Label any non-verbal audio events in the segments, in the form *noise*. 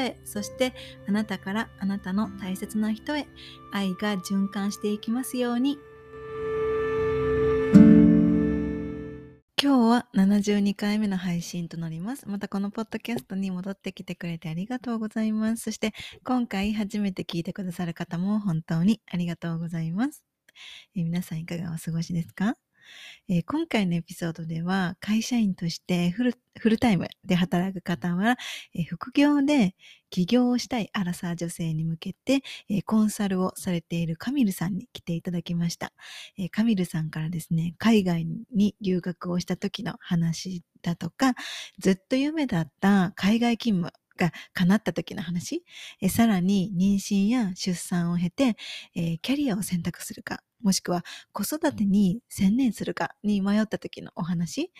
へそしてあなたからあなたの大切な人へ愛が循環していきますように今日は72回目の配信となります。またこのポッドキャストに戻ってきてくれてありがとうございます。そして今回初めて聞いてくださる方も本当にありがとうございます。え皆さんいかがお過ごしですか？えー、今回のエピソードでは会社員としてフルフルタイムで働く方は、えー、副業で起業をしたいアラサー女性に向けて、えー、コンサルをされているカミルさんに来ていただきました、えカミルさんからですね、海外に留学をした時の話だとか、ずっと夢だった海外勤務が叶った時の話、えさらに妊娠や出産を経て、えキャリアを選択するか、もしくは子育てに専念するかに迷った時のお話、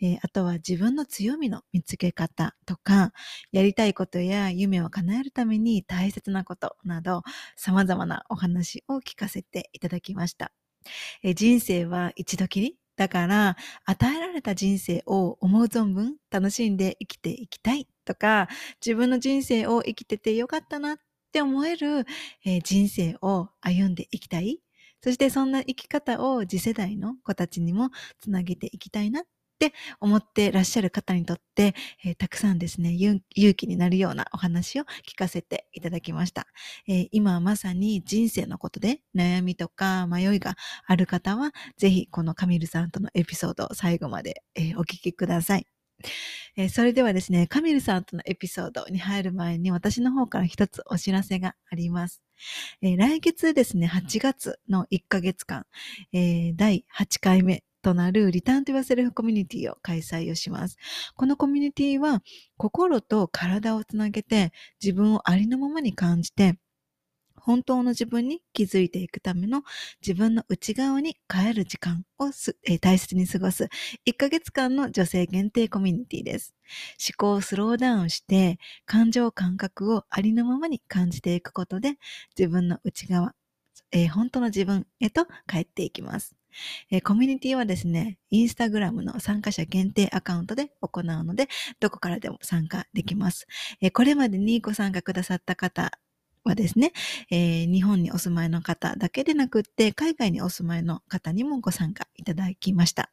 えー、あとは自分の強みの見つけ方とか、やりたいことや夢を叶えるために大切なことなど、様々なお話を聞かせていただきました。えー、人生は一度きりだから、与えられた人生を思う存分楽しんで生きていきたいとか、自分の人生を生きててよかったなって思える、えー、人生を歩んでいきたいそしてそんな生き方を次世代の子たちにもつなげていきたいなって思ってらっしゃる方にとって、えー、たくさんですね、勇気になるようなお話を聞かせていただきました。えー、今まさに人生のことで悩みとか迷いがある方は、ぜひこのカミルさんとのエピソードを最後まで、えー、お聞きください。えー、それではですね、カミルさんとのエピソードに入る前に私の方から一つお知らせがあります。えー、来月ですね、8月の1ヶ月間、えー、第8回目となるリターントゥワセルフコミュニティを開催をします。このコミュニティは心と体をつなげて自分をありのままに感じて本当の自分に気づいていくための自分の内側に帰る時間をえ、大切に過ごす1ヶ月間の女性限定コミュニティです。思考をスローダウンして感情感覚をありのままに感じていくことで自分の内側、えー、本当の自分へと帰っていきます。えー、コミュニティはですね、インスタグラムの参加者限定アカウントで行うので、どこからでも参加できます。えー、これまでにご参加くださった方はですね、えー、日本にお住まいの方だけでなくって、海外にお住まいの方にもご参加いただきました。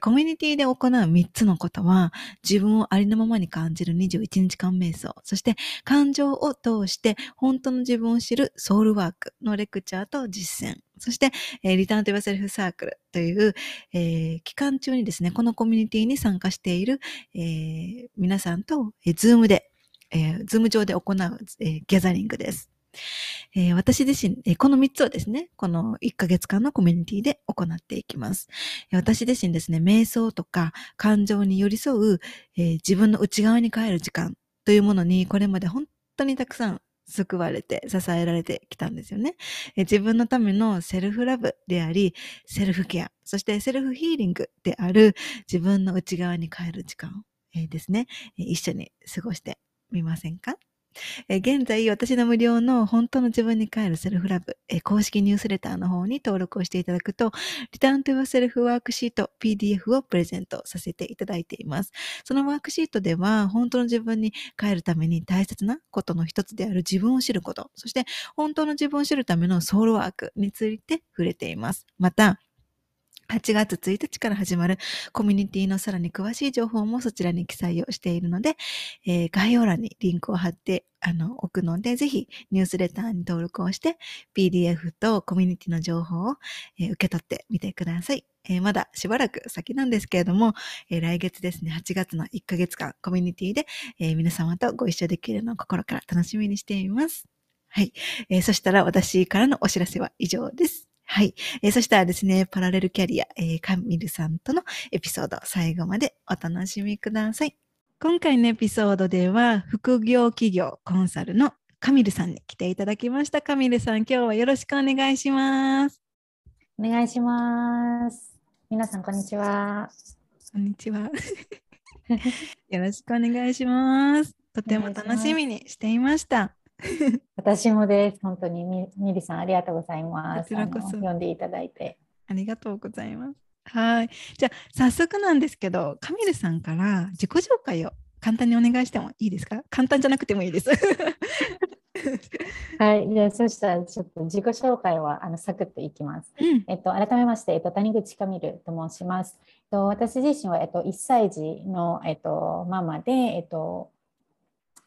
コミュニティで行う3つのことは、自分をありのままに感じる21日間瞑想、そして感情を通して本当の自分を知るソウルワークのレクチャーと実践、そして、えー、 Return to the Self Circle という、えー、期間中にですね、このコミュニティに参加している、えー、皆さんと、えー、ズームでえー、ズーム上で行う、えー、ギャザリングです。えー、私自身、えー、この3つをですね、この1ヶ月間のコミュニティで行っていきます。私自身ですね、瞑想とか感情に寄り添う、えー、自分の内側に帰る時間というものにこれまで本当にたくさん救われて支えられてきたんですよね。え自分のためのセルフラブであり、セルフケア、そしてセルフヒーリングである自分の内側に帰る時間、えですね、一緒に過ごしてみませんか？え現在、私の無料の本当の自分に帰るセルフラブ、え公式ニュースレターの方に登録をしていただくと、リターントゥ r セルフワークシート PDF をプレゼントさせていただいています。そのワークシートでは、本当の自分に帰るために大切なことの一つである自分を知ること、そして本当の自分を知るためのソウルワークについて触れています。また、8月1日から始まるコミュニティのさらに詳しい情報もそちらに記載をしているので、えー、概要欄にリンクを貼ってあの置くので、ぜひニュースレターに登録をして PDF とコミュニティの情報を、えー、受け取ってみてください。えー、まだしばらく先なんですけれども、え来月ですね、8月の1ヶ月間コミュニティで、え皆様とご一緒できるのを心から楽しみにしています。はい。えそしたら私からのお知らせは以上です。はい。えー、そしたらですね、パラレルキャリア、えー、カミルさんとのエピソード、最後までお楽しみください。今回のエピソードでは副業企業コンサルのカミルさんに来ていただきました。カミルさん今日はよろしくお願いします。お願いします。皆さんこんにちは。こんにちは。*laughs* よろしくお願いします。とても楽しみにしていました *laughs* 私もです。本当にみみりさんありがとうございます。こちらこそ。読んでいただいて。ありがとうございます。はい。じゃあ早速なんですけどカミルさんから自己紹介を簡単にお願いしてもいいですか？簡単じゃなくてもいいです。*laughs* はい、じゃあそしたらちょっと自己紹介はあのサクッといきます。うん、えっと、改めまして、えっと、谷口かみると申します。えっと、私自身は、えっと、1歳児の、えっと、ママで、えっと、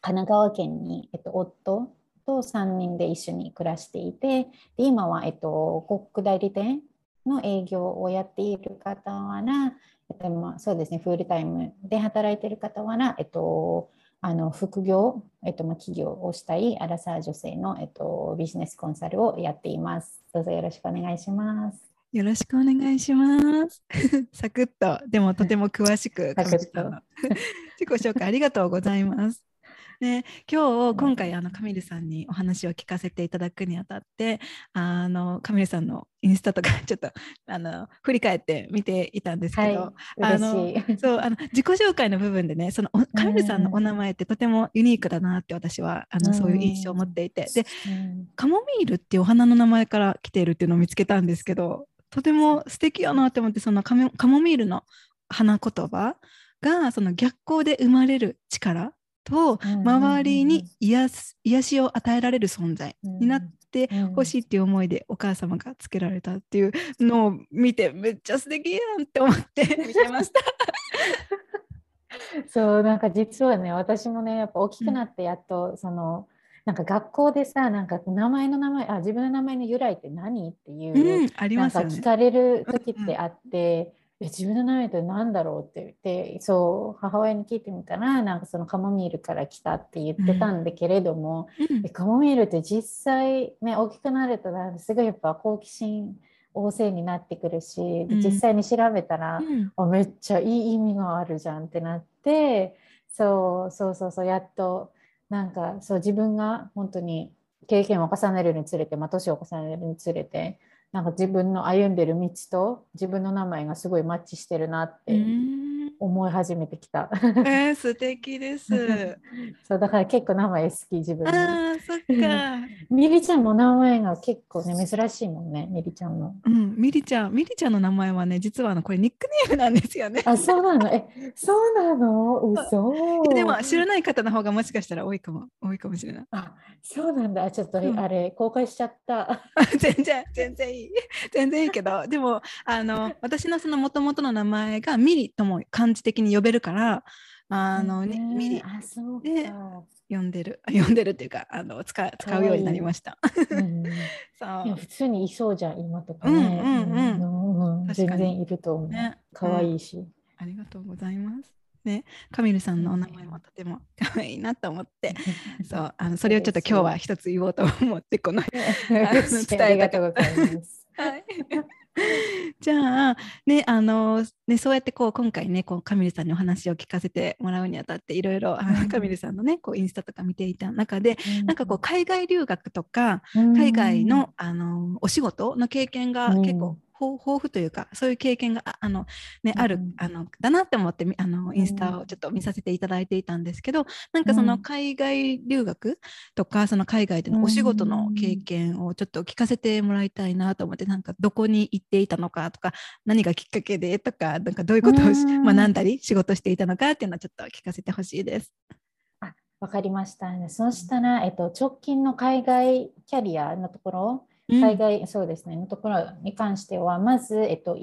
神奈川県に、えっと、夫と3人で一緒に暮らしていて、で今は、えっと、広告代理店の営業をやっている方はな、えっとまあ、そうですね、フルタイムで働いている方はな、えっと、あの副業、えっと、まあ企業をしたいアラサー女性の、えっと、ビジネスコンサルをやっています。どうぞよろしくお願いします。よろしくお願いします。*laughs* サクッと、でもとても詳しく、サクッと *laughs* 自己紹介ありがとうございます。で今日今回あのカミルさんにお話を聞かせていただくにあたってあのカミルさんのインスタとかちょっとあの振り返って見ていたんですけど、はい、あのそうあの自己紹介の部分でねそのカミルさんのお名前ってとてもユニークだなって私はあのそういう印象を持っていて。でカモミールっていうお花の名前から来ているっていうのを見つけたんですけどとても素敵やなって思ってそのカモミールの花言葉がその逆光で生まれる力と周りに癒癒しを与えられる存在になってほしいっていう思いでお母様がつけられたっていうのを見てめっちゃ素敵やんって思って *laughs* 見てました。*laughs* そうなんか実はね私もねやっぱ大きくなってやっと、そのなんか学校でさなんか名前の名前あ自分の名前の由来って何？っていう、うん、ありますよ、ね、なんか聞かれる時ってあって。え自分の名前って何だろう？って言ってそう母親に聞いてみたらなんかそのカモミールから来たって言ってたんだけれども、うん、カモミールって実際ね大きくなるとすごいやっぱ好奇心旺盛になってくるし、うん、実際に調べたら、うん、めっちゃいい意味があるじゃんってなってそうそうそうそうやっとなんかそう自分が本当に経験を重ねるにつれて、まあ、年を重ねるにつれてなんか自分の歩んでる道と自分の名前がすごいマッチしてるなって思い始めてきた。えー、素敵です。*laughs* そうだから結構名前好き自分あそっか。*laughs* ミリちゃんも名前が結構ね珍しいもんねミリちゃんの。うん、ミリちゃんミリちゃんの名前はね実はあのこれニックネームなんですよね。あそうなの？えそうなの？嘘。でも知らない方の方がもしかしたら多いかも多いかもしれない。あそうなんだちょっと、うん、あれ公開しちゃった。*laughs* 全然全然いい *laughs* 全然いいけどでもあの *laughs* 私のその元々の名前がミリとも漢字的に呼べるからあの、ね、ミリで呼んでる。*laughs* 呼んでるっていうかあの使使うようになりました。そう。普通にいそうじゃん今とかね。全然いると思う。ね、可愛いし、うん、ありがとうございます。ね、カミルさんのお名前もとても可愛いなと思って、*laughs* そうあのそれをちょっと今日は一つ言おうと思ってこの *laughs* 伝えたかった。はい。*laughs* じゃあ、ね、あの、ね、そうやってこう今回ね、こうカミルさんにお話を聞かせてもらうにあたって、いろいろ、うん、カミルさんのね、こうインスタとか見ていた中で、うん、なんかこう海外留学とか、海外の、あのお仕事の経験が結構豊富というかそういう経験があの、ね、ある、あのだなって思ってあのインスタをちょっと見させていただいていたんですけどなんかその海外留学とかその海外でのお仕事の経験をちょっと聞かせてもらいたいなと思ってなんかどこに行っていたのかとか何がきっかけでとかなんかどういうことを学んだり仕事していたのかっていうのをちょっと聞かせてほしいです。わかりました、ね。そうしたら、えっと、直近の海外キャリアのところ海外、うん、そうですね、のところに関しては、まず、えっと、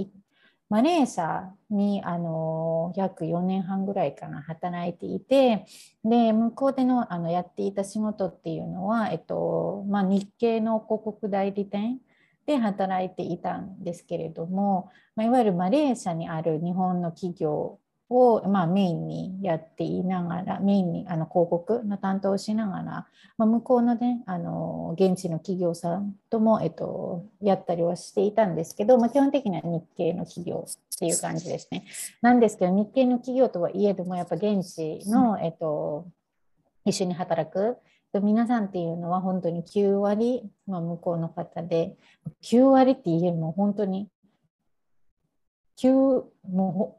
マレーシアにあの約4年半ぐらいかな働いていてで向こうでのあのやっていた仕事っていうのは、えっとまあ、日系の広告代理店で働いていたんですけれども、まあ、いわゆるマレーシアにある日本の企業を、まあ、メインにやっていながら、メインにあの広告の担当をしながら、まあ、向こうのね、あの現地の企業さんとも、えっと、やったりはしていたんですけど、まあ、基本的には日系の企業っていう感じですね。なんですけど、日系の企業とはいえども、やっぱ現地の、えっと、一緒に働く皆さんっていうのは本当に9割、まあ、向こうの方で、9割って言えも本当に9も何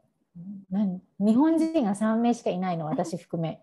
日本人が3名しかいないの私含め、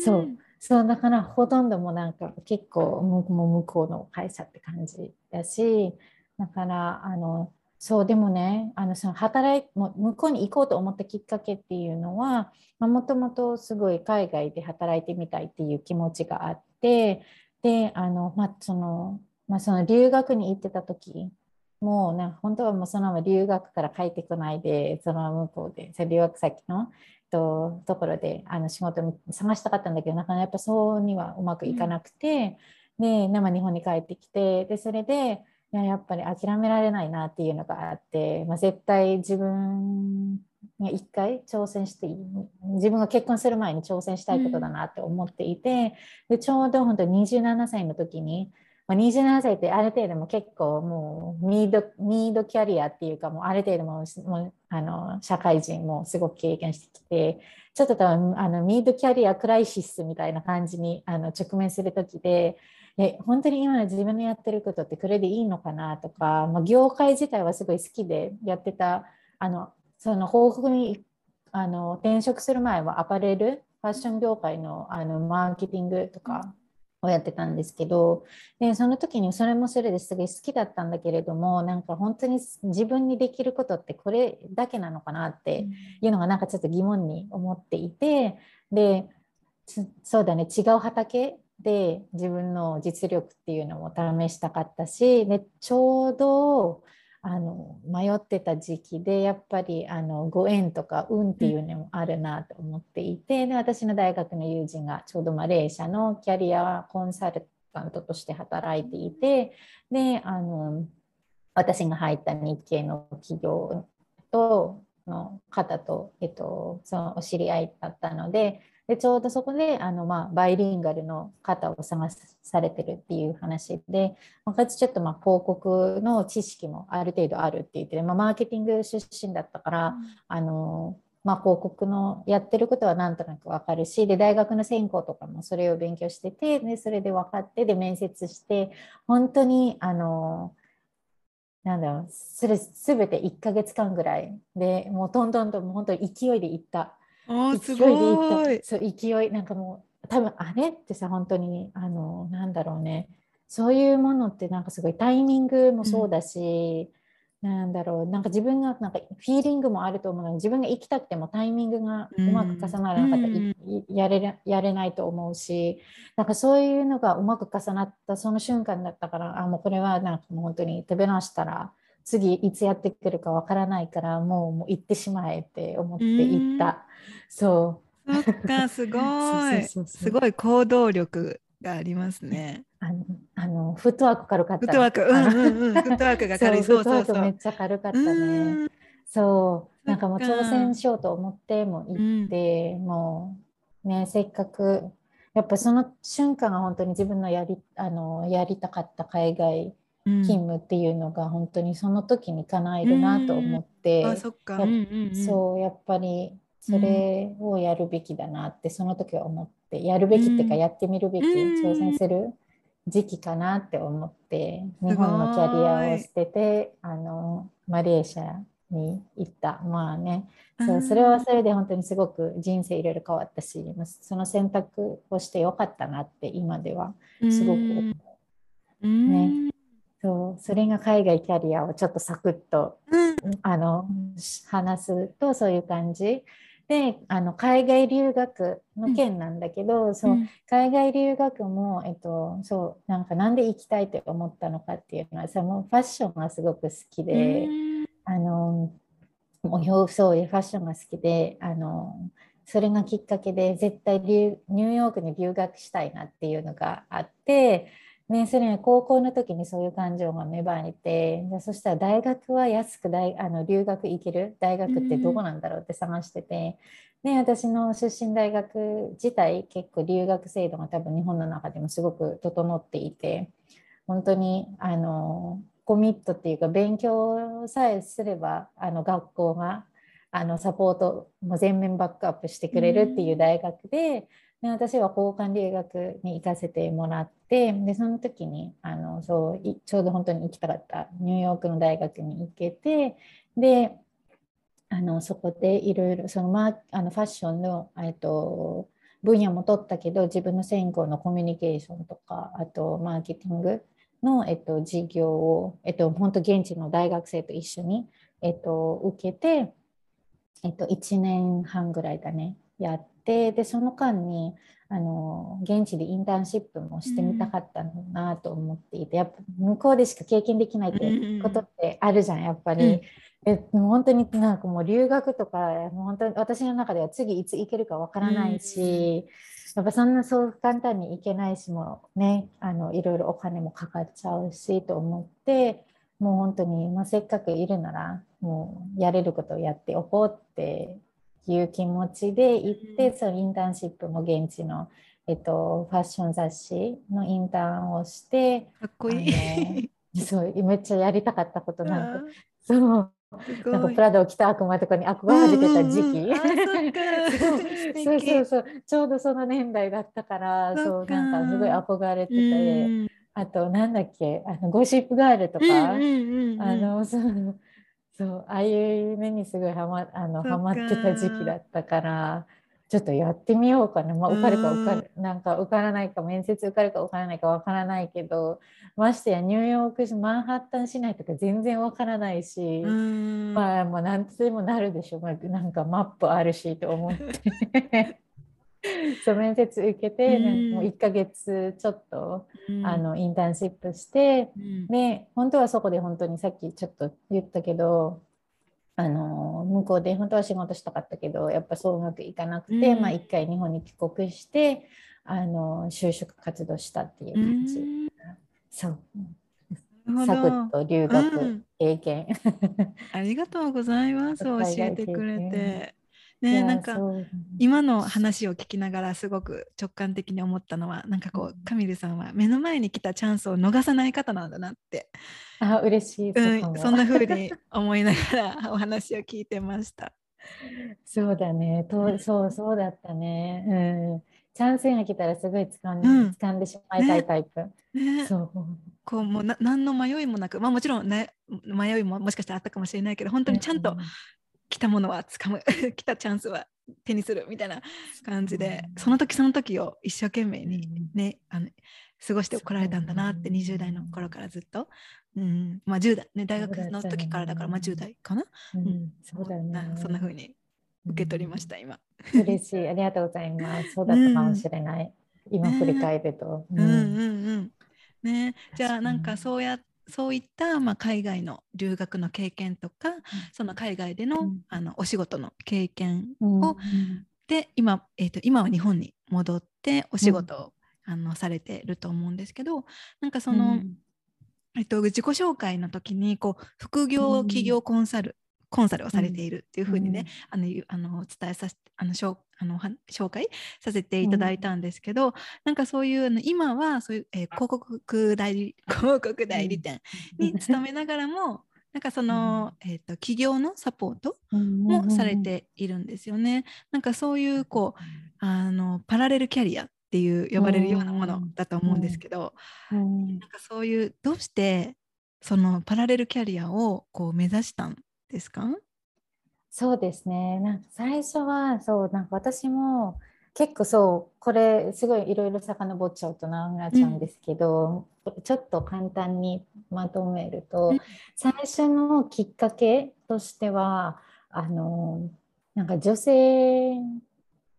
そう。そうだからほとんどもなんか結構もう向こうの会社って感じだしだからあのそうでもねあのその働いも向こうに行こうと思ったきっかけっていうのはもともとすごい海外で働いてみたいっていう気持ちがあってであの、まあそのまあ、その留学に行ってた時もうね、本当はもうそのまま留学から帰ってこないで、そのまま向こうで、留学先のとところであの仕事探したかったんだけど、なかなかやっぱそうにはうまくいかなくて、うん、で、生日本に帰ってきて、で、それで、いややっぱり諦められないなっていうのがあって、まあ、絶対自分が一回挑戦して自分が結婚する前に挑戦したいことだなって思っていて、うん、でちょうど本当27歳の時にまあ、27歳ってある程度も結構もうミードミードキャリアっていうかもうある程度ももあの社会人もすごく経験してきてちょっと多分あのミードキャリアクライシスみたいな感じにあの直面する時でえ本当に今の自分のやってることってこれでいいのかなとか、まあ、業界自体はすごい好きでやってたあのその報告にあの転職する前はアパレルファッション業界のあのマーケティングとかをやってたんですけどでその時にそれもそれですごい好きだったんだけれどもなんか本当に自分にできることってこれだけなのかなっていうのがなんかちょっと疑問に思っていてでそうだね違う畑で自分の実力っていうのも試したかったしでちょうどあの迷ってた時期でやっぱりあのご縁とか運っていうのもあるなと思っていて、で私の大学の友人がちょうどマレーシアのキャリアコンサルタントとして働いていてであの私が入った日系の企業との方と、えっと、そのお知り合いだったのででちょうどそこであの、まあ、バイリンガルの方を探されてるっていう話で、まあ、ちょっとまあ広告の知識もある程度あるって言って、まあ、マーケティング出身だったから、うん、あのまあ、広告のやってることはなんとなく分かるしで大学の専攻とかもそれを勉強しててでそれで分かってで面接して本当にあのなんだろうそれ全て1ヶ月間ぐらいでもうどんどんともう本当に勢いでいった勢いでいった。そう勢いなんかもう多分あれってさ本当にあのなんだろうね。そういうものってなんかすごいタイミングもそうだし、うん、なんだろう。なんか自分がなんかフィーリングもあると思うので自分が行きたくてもタイミングがうまく重ならなかった。ら、うん、やれやれないと思うしなんかそういうのがうまく重なったその瞬間だったからあもうこれはなんかもう本当に手放したら次いつやってくるかわからないからもうもう行ってしまえって思って行った。*laughs* そうそっかすごいすごい行動力がありますね。あのあのフットワーク軽かった。フットワーク、うんうんうん、フットワークが軽い。そうそうそう。めっちゃ軽かったね。そうなんかもう挑戦しようと思っても行って、うん、もうねせっかくやっぱその瞬間が本当に自分のやりあのやりたかった海外勤務っていうのが本当にその時に叶えるなと思って、うん、そそうやっぱりそれをやるべきだなってその時は思ってやるべきっていうかやってみるべき、挑戦する時期かなって思って日本のキャリアを捨ててあのマレーシアに行った。まあねそうそれはそれで本当にすごく人生いろいろ変わったしその選択をしてよかったなって今ではすごく思う。ねそうそれが海外キャリアをちょっとサクッと、うん、あの話すとそういう感じ。であの海外留学の件なんだけど、うん、そう海外留学も、えっと、そうなんかなんで行きたいと思ったのかっていうのはそのファッションがすごく好きで、うん、あのお洋そういうファッションが好きであのそれがきっかけで絶対ニューヨークに留学したいなっていうのがあってね、それね、高校の時にそういう感情が芽生えて、そしたら大学は安く大あの留学行ける？大学ってどこなんだろうって探してて、で私の出身大学自体結構留学制度が多分日本の中でもすごく整っていて本当にあのコミットっていうか勉強さえすればあの学校があのサポートも全面バックアップしてくれるっていう大学で、で私は交換留学に行かせてもらってでその時にあのそうちょうど本当に行きたかったニューヨークの大学に行けてであのそこでいろいろその、ま、あのファッションの、えっと、分野も取ったけど自分の専攻のコミュニケーションとかあとマーケティングの、えっと、授業を、えっと、本当現地の大学生と一緒に、えっと、受けて、えっと、1年半ぐらいだねやってでその間にあの現地でインターンシップもしてみたかったのなと思っていて、やっぱ向こうでしか経験できないってことってあるじゃんやっぱり。え本当になんかもう留学とか本当に私の中では次いつ行けるかわからないし、やっぱそんなそう簡単に行けないしもねあのいろいろお金もかかっちゃうしと思ってもう本当に、まあ、せっかくいるならもうやれることをやっておこうっていう気持ちで行って、そのインターンシップも現地の、えっと、ファッション雑誌のインターンをしてかっこいい。そうめっちゃやりたかったことなんかそう。なんかプラダを着た悪魔とかに憧れてた時期、*laughs* そう。そうそうちょうどその年代だったからそうなんかすごい憧れてて、あとなんだっけ？あのゴシップガールとか、あのそうそうああいう目にすごいはまあのハマってた時期だったからちょっとやってみようかな、まあ、受かるか受かるなんか受からないか面接受かるか受からないかわからないけどましてやニューヨーク市マンハッタン市内とか全然わからないしまあまあ何とでもなるでしょ。う、まあ、なんかマップあるしと思って *laughs* そう面接受けて、ね、もう1ヶ月ちょっと、あのインターンシップして、で本当はそこで本当にさっきちょっと言ったけどあの向こうで本当は仕事したかったけどやっぱそううまくいかなくて、うん、まあ、一回日本に帰国してあの就職活動したっていう感じ。うん、そう。サクッと留学経験、うん、ありがとうございます。教えてくれて。ねなんか今の話を聞きながらすごく直感的に思ったのはなんかこうカミルさんは目の前に来たチャンスを逃さない方なんだなって。あ嬉しい、うん、そんな風に思いながらお話を聞いてました。そうだね。とそうそうだったね。うん。チャンスが来たらすごい掴んで,、うん、掴んでしまいたいタイプ。ね。ね、そう。こうもうな何の迷いもなく、まあ、もちろん、ね、迷いももしかしたらあったかもしれないけど本当にちゃんと来たものはつかむ *laughs* 来たチャンスは手にするみたいな感じで、うん、その時その時を一生懸命にね、うん、あの過ごしてこられたんだなって20代の頃からずっと、うん、まあ10代ね大学の時からだからまあ10代かな、うん、そうだね。そんな風に受け取りました今。嬉しい。*laughs* ありがとうございます。そうだったかもしれない、今振り返ると、うん、うんうんうん。ね。じゃあなんかそうやってそういった、まあ、海外の留学の経験とか、うん、その海外でのうん、あのお仕事の経験を、うん、で今,、えーと、今は日本に戻ってお仕事を、あのされてると思うんですけどなんかその、えっと、自己紹介の時にこう副業企業コンサルコンサルをされているっていうふうにね、うん、あのあの伝えさせあのあの紹介させていただいたんですけど、うん、なんかそういうあの今はそういう、えー、広告代理 *laughs* 広告代理店に勤めながらも、なんかその、えーと、企業のサポートもされているんですよね。なんかそういうこうあのパラレルキャリアっていう呼ばれるようなものだと思うんですけど、なんかそういうどうしてそのパラレルキャリアをこう目指したんですか？そうですね。なんか最初はそうなんか私も結構そうこれすごいいろいろ遡っちゃうと長くなっちゃうんですけど、うん、ちょっと簡単にまとめると、うん、最初のきっかけとしてはあのなんか女性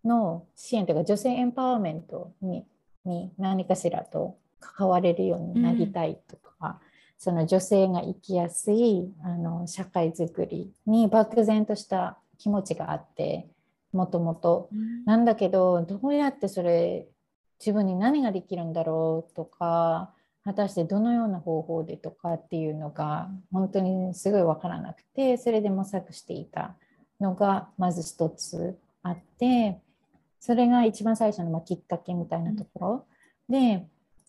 の支援というか女性エンパワーメントにに何かしらと関われるようになりたいとか、その女性が生きやすいあの社会づくりに漠然とした気持ちがあってもともと。なんだけどどうやってそれ自分に何ができるんだろうとか果たしてどのような方法でとかっていうのが本当にすごい分からなくてそれで模索していたのがまず一つあってそれが一番最初のまきっかけみたいなところ、で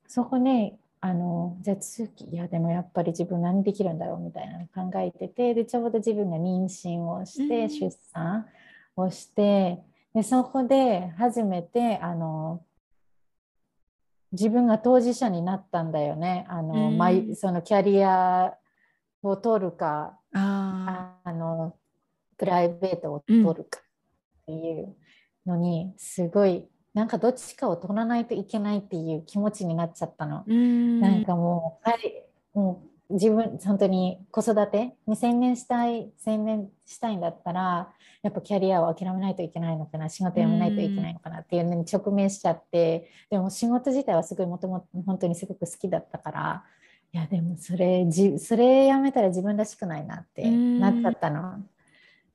そこであのじゃあ次いやでもやっぱり自分何できるんだろうみたいなの考えててでちょうど自分が妊娠をして、出産をしてでそこで初めてあの自分が当事者になったんだよね。あの、うん、そのキャリアを取るかあのプライベートを取るかっていうのに、すごいなんかどっちかを取らないといけないっていう気持ちになっちゃったの。うん、なんかもう,、はい、もう自分本当に子育てに専念したい専念したいんだったらやっぱキャリアを諦めないといけないのかな仕事辞めないといけないのかなっていうのに直面しちゃってでも仕事自体はすごいもともと本当にすごく好きだったからいやでもそれじそれやめたら自分らしくないなってなっちゃったの。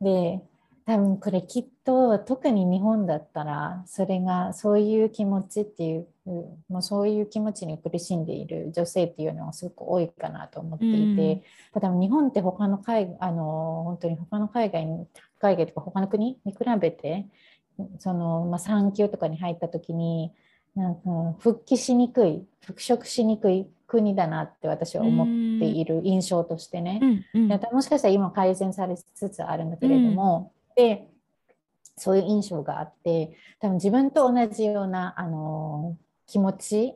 で多分これきっと特に日本だったらそれがそういう気持ちっていうもうそういう気持ちに苦しんでいる女性っていうのはすごく多いかなと思っていて、うん、多分日本って他の海あの本当に他の海外に海外とか他の国に比べてその、まあ、産休とかに入った時になんか復帰しにくい復職しにくい国だなって私は思っている印象としてね、うんうん、もしかしたら今改善されつつあるんだけれども、うん、でそういう印象があって多分自分と同じようなあの気持ち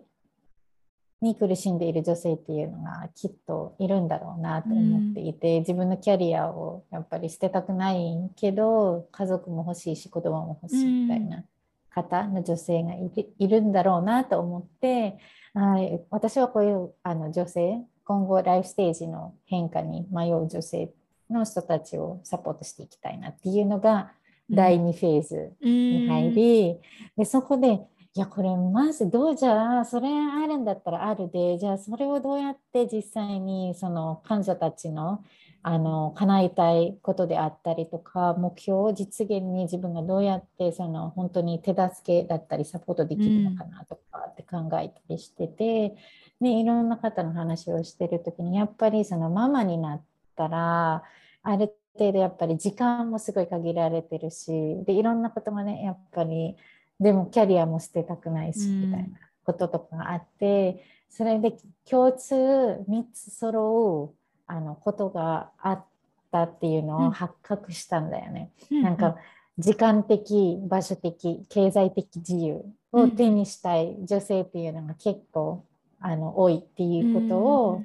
に苦しんでいる女性っていうのがきっといるんだろうなと思っていて、うん、自分のキャリアをやっぱり捨てたくないけど家族も欲しいし子供も欲しいみたいな方の女性がいるんだろうなと思って、はい、私はこういうあの女性今後ライフステージの変化に迷う女性の人たちをサポートしていきたいなっていうのが第2フェーズに入り、うん、でそこでいやこれまずどうじゃあそれあるんだったらあるでじゃあそれをどうやって実際にその患者たちのあの叶えたいことであったりとか目標を実現に自分がどうやってその本当に手助けだったりサポートできるのかなとかって考えたりしてて、うん、でいろんな方の話をしてる時にやっぱりそのママになったらある程度やっぱり時間もすごい限られてるしでいろんなことがねやっぱりでもキャリアも捨てたくないし、みたいなこととかがあってそれで共通3つ揃うあのことがあったっていうのを発覚したんだよね。うん、なんか時間的場所的経済的自由を手にしたい女性っていうのが結構あの多いっていうことを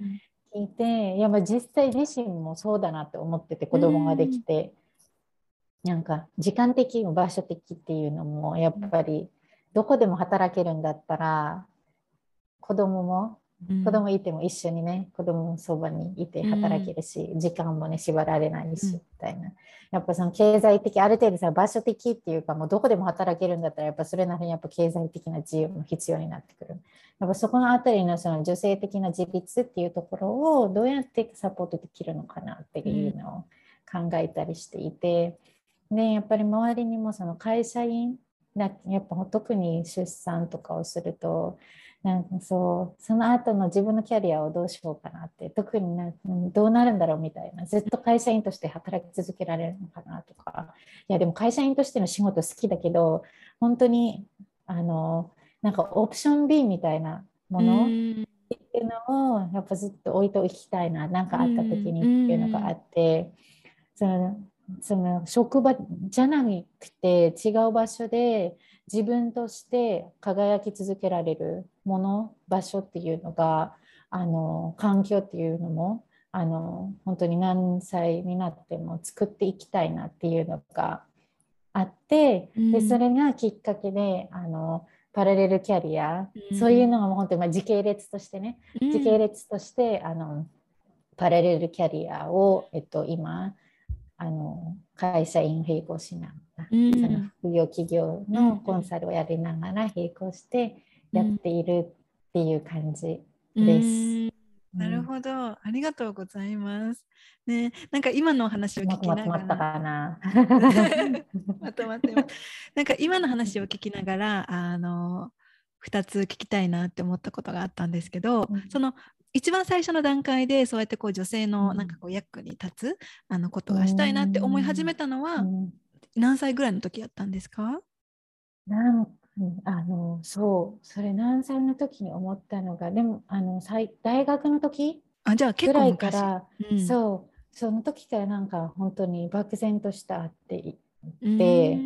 聞いて、いやまあ実際自身もそうだなって思ってて子供ができて、なんか時間的場所的っていうのもやっぱりどこでも働けるんだったら子供も子供いても一緒にね子供もそばにいて働けるし、うん、時間もね縛られないし、みたいな。やっぱその経済的ある程度さ場所的っていうかもうどこでも働けるんだったらやっぱそれなりにやっぱ経済的な自由も必要になってくる。やっぱそこのあたりのその女性的な自立っていうところをどうやってサポートできるのかなっていうのを考えたりしていて、うん、でやっぱり周りにもその会社員やっぱ特に出産とかをするとなんかそうその後の自分のキャリアをどうしようかなって特になどうなるんだろうみたいなずっと会社員として働き続けられるのかなとか。いやでも会社員としての仕事好きだけど本当にあのなんかオプション B みたいなものっていうのをやっぱずっと置いておきたいな何かあった時にっていうのがあって。そのその職場じゃなくて違う場所で自分として輝き続けられるもの場所っていうのがあの環境っていうのもあの本当に何歳になっても作っていきたいなっていうのがあって、うん、でそれがきっかけであのパラレルキャリア、うん、そういうのがもう本当にまあ時系列としてね、うん、時系列としてあのパラレルキャリアを、えっと、今あの会社員並行しながら、うん、その副業企業のコンサルをやりながら並行してやっているっていう感じです。なるほど、ありがとうございます。ね、なんか今の話を聞きながら。まとまったかな。*laughs* まとまってます。なんか今の話を聞きながら、あの2つ聞きたいなって思ったことがあったんですけど、うん、その一番最初の段階でそうやってこう女性のなんかこう役に立つあのことがしたいなって思い始めたのは何歳ぐらいの時やったんですか？なんあのそう。それ何歳の時に思ったのがでもあの大学の時あじゃあ結構昔。から、うん、そう。その時からなんか本当に漠然としたって言って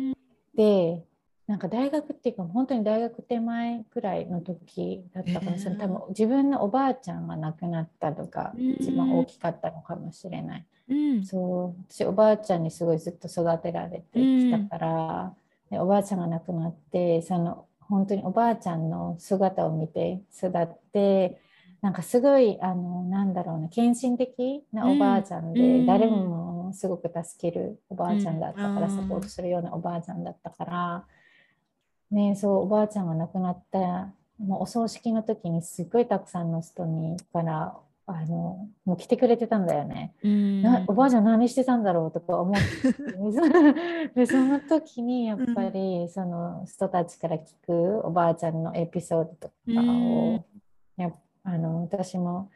でなんか大学っていうか本当に大学手前くらいの時だったかもしれない、えー、多分自分のおばあちゃんが亡くなったとか一番大きかったのかもしれない、うん、そう私おばあちゃんにすごいずっと育てられてきたから、うん、でおばあちゃんが亡くなってその本当におばあちゃんの姿を見て育ってなんかすごいあのなんだろうな献身的なおばあちゃんで、うん、誰もすごく助けるおばあちゃんだったから、サポートするようなおばあちゃんだったから。ね、そうおばあちゃんが亡くなったもうお葬式の時にすっごいたくさんの人にからあのもう来てくれてたんだよね。なおばあちゃん何してたんだろうとか思って *laughs* でその時にやっぱりその人たちから聞くおばあちゃんのエピソードとかをやあの私も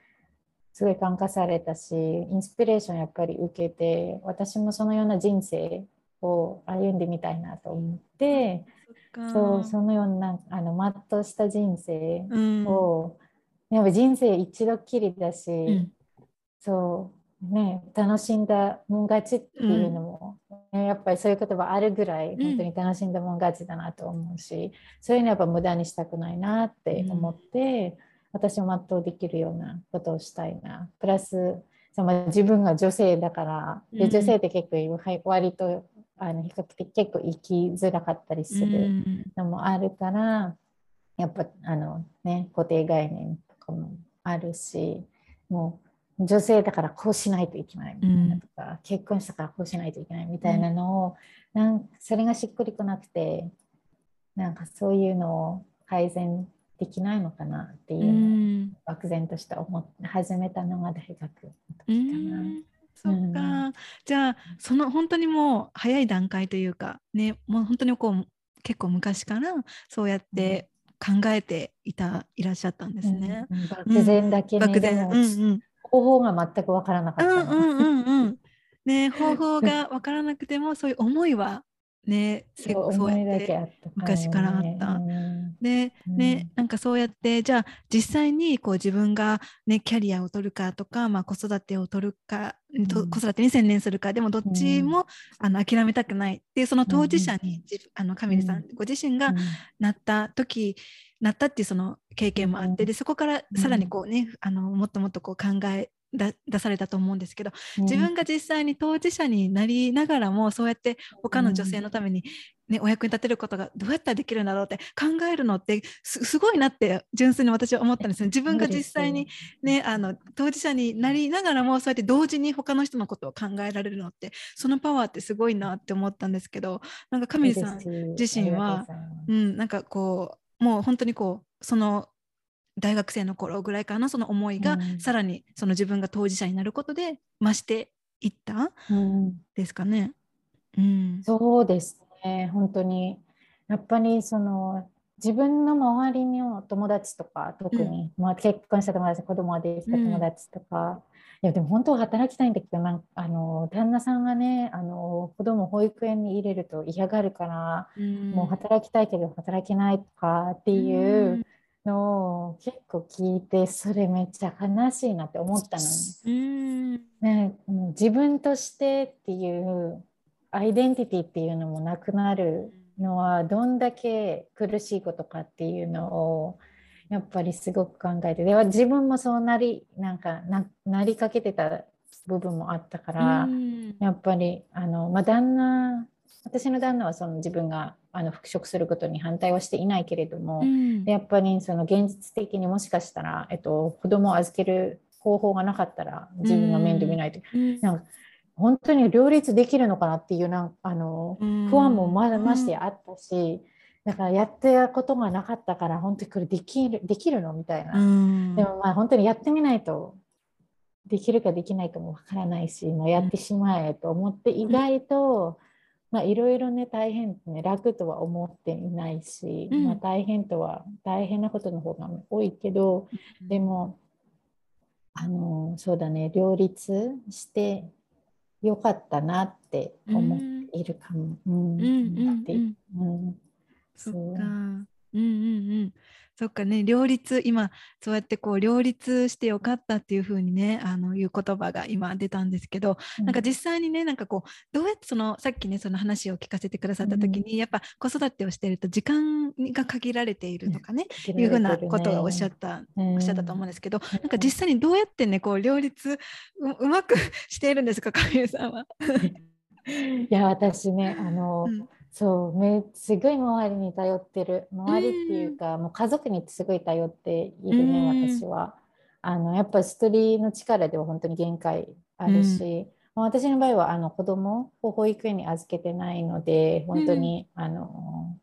すごい感化されたしインスピレーションやっぱり受けて私もそのような人生を歩んでみたいなと思って。そうそのようなあの全うした人生を、うん、やっぱ人生一度きりだし、うん、そうね楽しんだもん勝ちっていうのも、うん、やっぱりそういう言葉あるぐらい本当に楽しんだもん勝ちだなと思うし、そういうのやっぱ無駄にしたくないなって思って、私も全うできるようなことをしたいな。プラスその自分が女性だからで女性って結構割とあの比較的結構生きづらかったりするのもあるから、やっぱあのね固定概念とかもあるしもう女性だからこうしないといけないみたいなとか、うん、結婚したからこうしないといけないみたいなのを、うん、なんそれがしっくりこなくてなんかそういうのを改善できないのかなっていう、うん、漠然とした思って始めたのが大学の時かな。そっか、うん、じゃあその本当にもう早い段階というかねもう本当にこう結構昔からそうやって考えていた、いらっしゃったんですね。うん、漠然だけね、漠然、うんうん、方法が全く分からなかった。う。んうんうんうん、ね方法が分からなくてもそういう思いはね、*laughs* そうそうやって昔からあった。で、ね、なんかそうやってじゃあ実際にこう自分が、ね、キャリアを取るかとか、まあ、子育てを取るか、うん、子育てに専念するかでもどっちも、あの諦めたくないっていうその当事者に、あのカミルさん、ご自身がなった時、なったっていうその経験もあってでそこからさらにこうね、あのもっともっとこう考え出されたと思うんですけど、自分が実際に当事者になりながらもそうやって他の女性のために、ね、お役に立てることがどうやったらできるんだろうって考えるのってすごいなって純粋に私は思ったんですよ。自分が実際に、ね、あの当事者になりながらもそうやって同時に他の人のことを考えられるのってそのパワーってすごいなって思ったんですけどなんか上さん自身は、うん、なんかこうもう本当にこうその大学生の頃ぐらいからのその思いが、うん、さらにその自分が当事者になることで増していったですかね。うん、そうですね本当に。やっぱりその自分の周りの友達とか特に、うん、まあ、結婚した友達子供ができた友達とか、いやでも本当は働きたいんだけどなんあの旦那さんがねあの子供保育園に入れると嫌がるから、うん、もう働きたいけど働けないとかっていうのを結構聞いてそれめっちゃ悲しいなって思ったのね。ね自分としてっていうアイデンティティっていうのもなくなるのはどんだけ苦しいことかっていうのをやっぱりすごく考えてでは自分もそうなりなんかなりかけてた部分もあったから、やっぱりあの、まあ、旦那私の旦那はその自分があの復職することに反対はしていないけれども、うん、やっぱりその現実的にもしかしたら、えっと、子供を預ける方法がなかったら自分が面倒見ないと、うん、なんか本当に両立できるのかなっていうなんあの、不安もまましてあったし、だからやってたことがなかったから本当にこれできるできるのみたいな、でもまあ本当にやってみないとできるかできないかもわからないし、もうやってしまえと思って意外と。まあいろいろね大変ね楽とは思っていないし、うん、まあ、大変とは大変なことの方が多いけど、うん、でもあのそうだね両立してよかったなって思っているかも。うん、うん、うん、うん、そっか。うんうんうん。そっかね両立今そうやってこう両立してよかったっていう風にねあのいう言葉が今出たんですけど、うん、なんか実際にねなんかこうどうやってそのさっきねその話を聞かせてくださった時に、うん、やっぱ子育てをしてると時間が限られているとかね、うん、いうふうなことがおっしゃった、おっしゃったと思うんですけど、なんか実際にどうやってねこう両立うまくしているんですか神さんは？いや私ねあの、そうめすごい周りに頼ってる。周りっていうか、もう家族にすごい頼っているね、私は。あのやっぱり一人の力では本当に限界あるし、私の場合はあの子供を保育園に預けてないので本当に、あの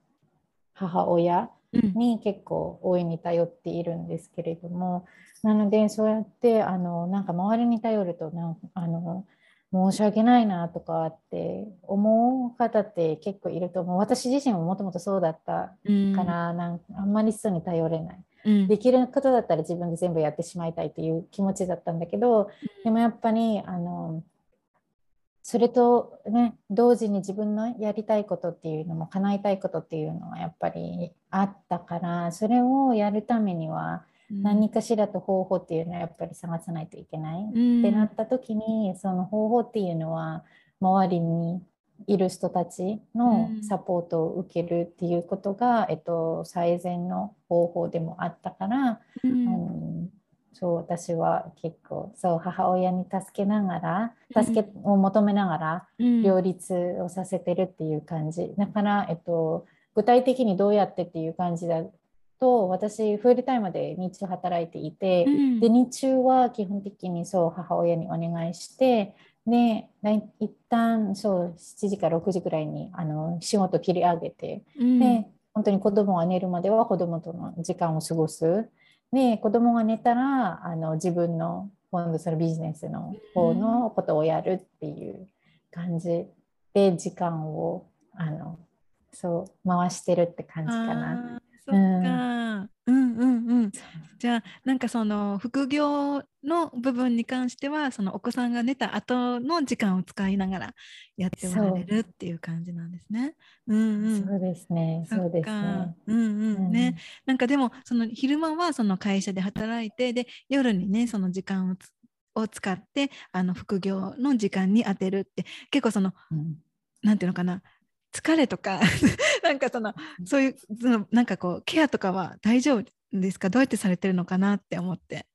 母親に結構大いに頼っているんですけれども、なのでそうやってあのなんか周りに頼るとなんあの申し訳ないなとかって思う方って結構いると思う。私自身ももともとそうだったから、うん、なんあんまり人に頼れない、うん、できることだったら自分で全部やってしまいたいという気持ちだったんだけど、うん、でもやっぱりあのそれとね同時に自分のやりたいことっていうのも叶えたいことっていうのはやっぱりあったからそれをやるためには何かしらと方法っていうのはやっぱり探さないといけない、うん、ってなった時にその方法っていうのは周りにいる人たちのサポートを受けるっていうことが、うん、えっと、最善の方法でもあったから、うん、うん、そう私は結構そう母親に助けながら助けを求めながら両立をさせてるっていう感じ。だから、えっと、具体的にどうやってっていう感じだと私フルタイムで日中働いていて、うん、で日中は基本的にそう母親にお願いしてで一旦そう7時から6時ぐらいにあの仕事切り上げて、うん、で本当に子供が寝るまでは子供との時間を過ごす。で子供が寝たらあの自分の今度そのビジネスの方のことをやるっていう感じで時間をあのそう回してるって感じかな。そっか、うん、うんうんうん。じゃあなんかその副業の部分に関してはそのお子さんが寝た後の時間を使いながらやっておられるっていう感じなんですね。うんうん、そうですね。そうですね。うんうんね、うん、なんかでもその昼間はその会社で働いてで夜にねその時間をを使ってあの副業の時間に当てるって結構その、うん、なんていうのかな疲れとか *laughs* なんかそのそういうそのなんかこうケアとかは大丈夫ですか？どうやってされてるのかなって思って。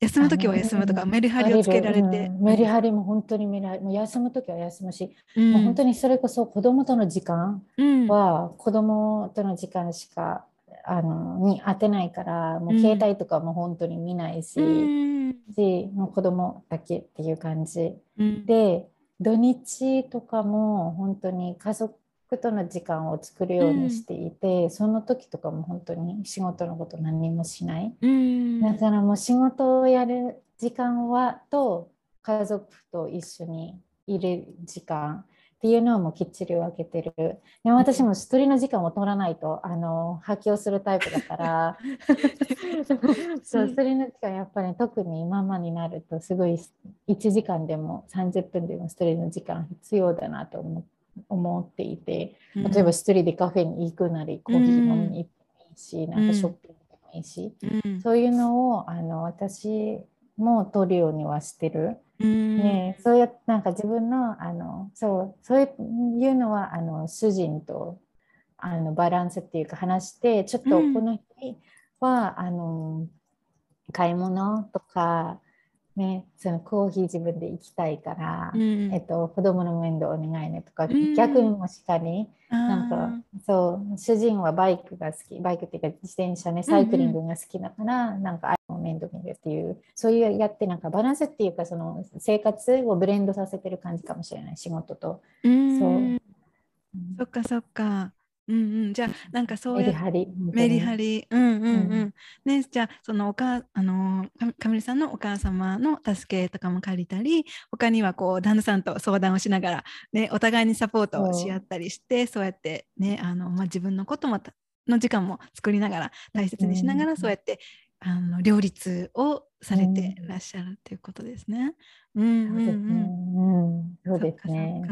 休む時は休むとかメリハリをつけられて、うん、メリハリも本当にメリハリも休む時は休むし、うん、もう本当にそれこそ子供との時間は子供との時間しかあのに当てないからもう携帯とかも本当に見ないし,、しもう子供だけっていう感じ、で土日とかも本当に家族との時間を作るようにしていて、うん、その時とかも本当に仕事のこと何もしない、うん、だからもう仕事をやる時間はと家族と一緒にいる時間っていうのをもうきっちり分けてる。でも私も一人の時間を取らないとあの発狂するタイプだから。そう一人の時間やっぱり特にママになるとすごい1時間でも30分でも一人の時間必要だなと思思っていて。例えば一人でカフェに行くなりコーヒー飲みに行ってもいいし、なんかショッピングでもいいし、そういうのをあの私も取るようにはしてる。ね、そうやなんか自分のあのそうそういうのはあの主人とあのバランスっていうか話してちょっとこの日は、あの買い物とかね、そのコーヒー自分で行きたいから、うん、えっと、子供の面倒お願いねとか、うん、逆にもしかりなんかそう主人はバイクが好きバイクっていうか自転車ねサイクリングが好きだから、うんうん、なんかあの面倒見るっていうそういうやってなんかバランスっていうかその生活をブレンドさせてる感じかもしれない仕事と。うん、そう。そっかそっかうんうん、じゃあなんかそういうメリハリメリハリ。うんうんうん、うん、ねじゃあそのおかあのかみさんのお母様の助けとかも借りたり他にはこう旦那さんと相談をしながらねお互いにサポートをし合ったりしてそうやってねあのまあ自分のこともの時間も作りながら大切にしながらそうやってあの両立をされてらっしゃるっていうことですね。うんうんうん。そうですね。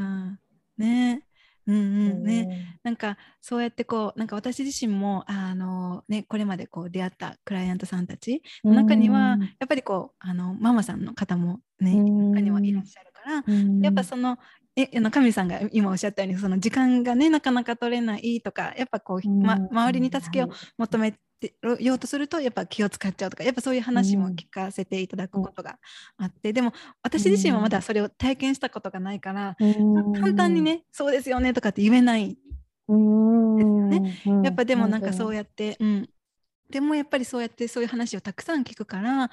ね。うんうん。ね、なんかそうやってこうなんか私自身もあの、ね、これまでこう出会ったクライアントさんたちの中には、やっぱりこうあのママさんの方もね、中にはいらっしゃるから、やっぱそのえあの神さんが今おっしゃったようにその時間がねなかなか取れないとかやっぱこう、ま、周りに助けを求めてようとするとやっぱ気を使っちゃうとかやっぱそういう話も聞かせていただくことがあって、うん、でも私自身はまだそれを体験したことがないから、うん、簡単にねそうですよねとかって言えないですよね。やっぱでもなんかそうやって、うん、でもやっぱりそうやってそういう話をたくさん聞くから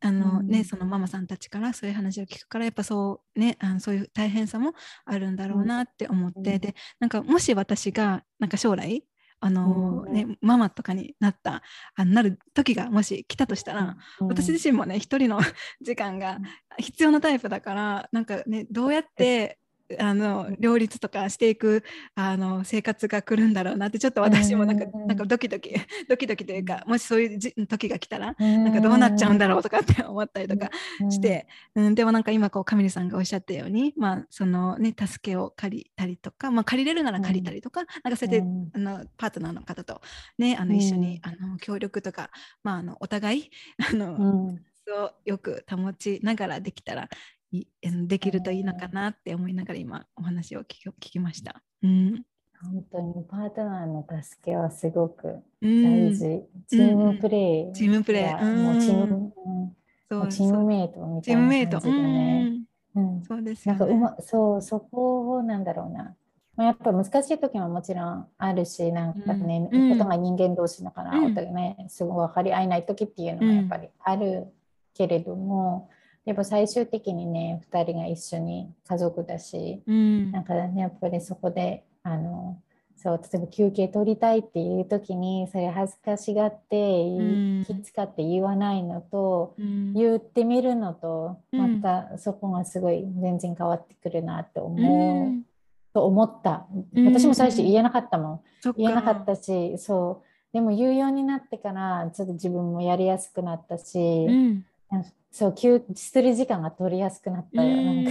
あの、ね、そのママさんたちからそういう話を聞くからやっぱそうねあのそういう大変さもあるんだろうなって思って、でなんかもし私がなんか将来あのね、ママとかになったあなる時がもし来たとしたら、私自身もね一人の時間が必要なタイプだからなんかねどうやってあの両立とかしていくあの生活が来るんだろうなってちょっと私もなんか,、なんかドキドキ *laughs* ドキドキというかもしそういう時が来たら、なんかどうなっちゃうんだろうとかって思ったりとかして、うん、でもなんか今こうカミルさんがおっしゃったように、まあそのね、助けを借りたりとか、まあ、借りれるなら借りたりとか、なんかそうやって、あのパートナーの方と、ね、あの一緒に、あの協力とか、まあ、あのお互いあの、をよく保ちながらできたらできるといいのかなって思いながら今お話を聞き聞きました。うん、本当にパートナーの助けはすごく大事。うん、チームプレイ、チームプレイ。もうチーム、そうチームメイトみたいな感じでね。うん、そうです、ね、なんかうまそうそこをなんだろうな。まあ、やっぱ難しい時ももちろんあるし、なんかね、うん、ことが人間同士だから、うん、ね、すごい分かり合えない時っていうのはやっぱりあるけれども、やっぱ最終的にね2人が一緒に家族だし、うん、なんかねやっぱりそこであのそう例えば休憩取りたいっていう時にそれ恥ずかしがって、うん、気使って言わないのと、うん、言ってみるのとまたそこがすごい全然変わってくるなって思う、と思った。私も最初言えなかったもん、言えなかったしそう。でも言うようになってからちょっと自分もやりやすくなったし、そう休する時間が取りやすくなったよ。なん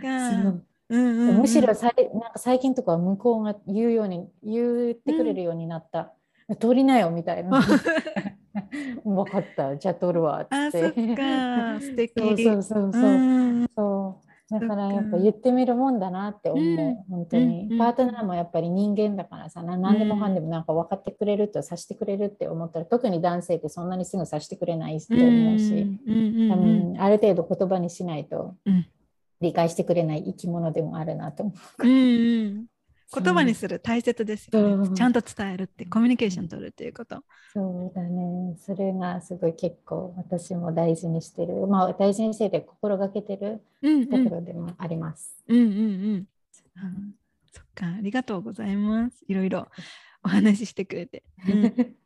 かむしろさなんか最近とか向こうが言うように言ってくれるようになった。うん、取りなよみたいな。*laughs* 分かった、じゃあ取るわって。あ、そっか、*laughs* 素敵。そうそうそうそう。うそうだからやっぱ言ってみるもんだなって思う、うん、本当に、うん、パートナーもやっぱり人間だからさ何でもかんでもなんか分かってくれるとさしてくれるって思ったら特に男性ってそんなにすぐさしてくれないと思うし、うんある程度言葉にしないと理解してくれない生き物でもあるなと思う。うん言葉にする大切ですよね、ちゃんと伝えるってコミュニケーション取るっていうこと。そうだね。それがすごい結構私も大事にしてる。まあ大事にしてて心がけてるところでもあります。うんうんうん、う。ん、そっか。ありがとうございます。いろいろお話ししてくれて、うん *laughs*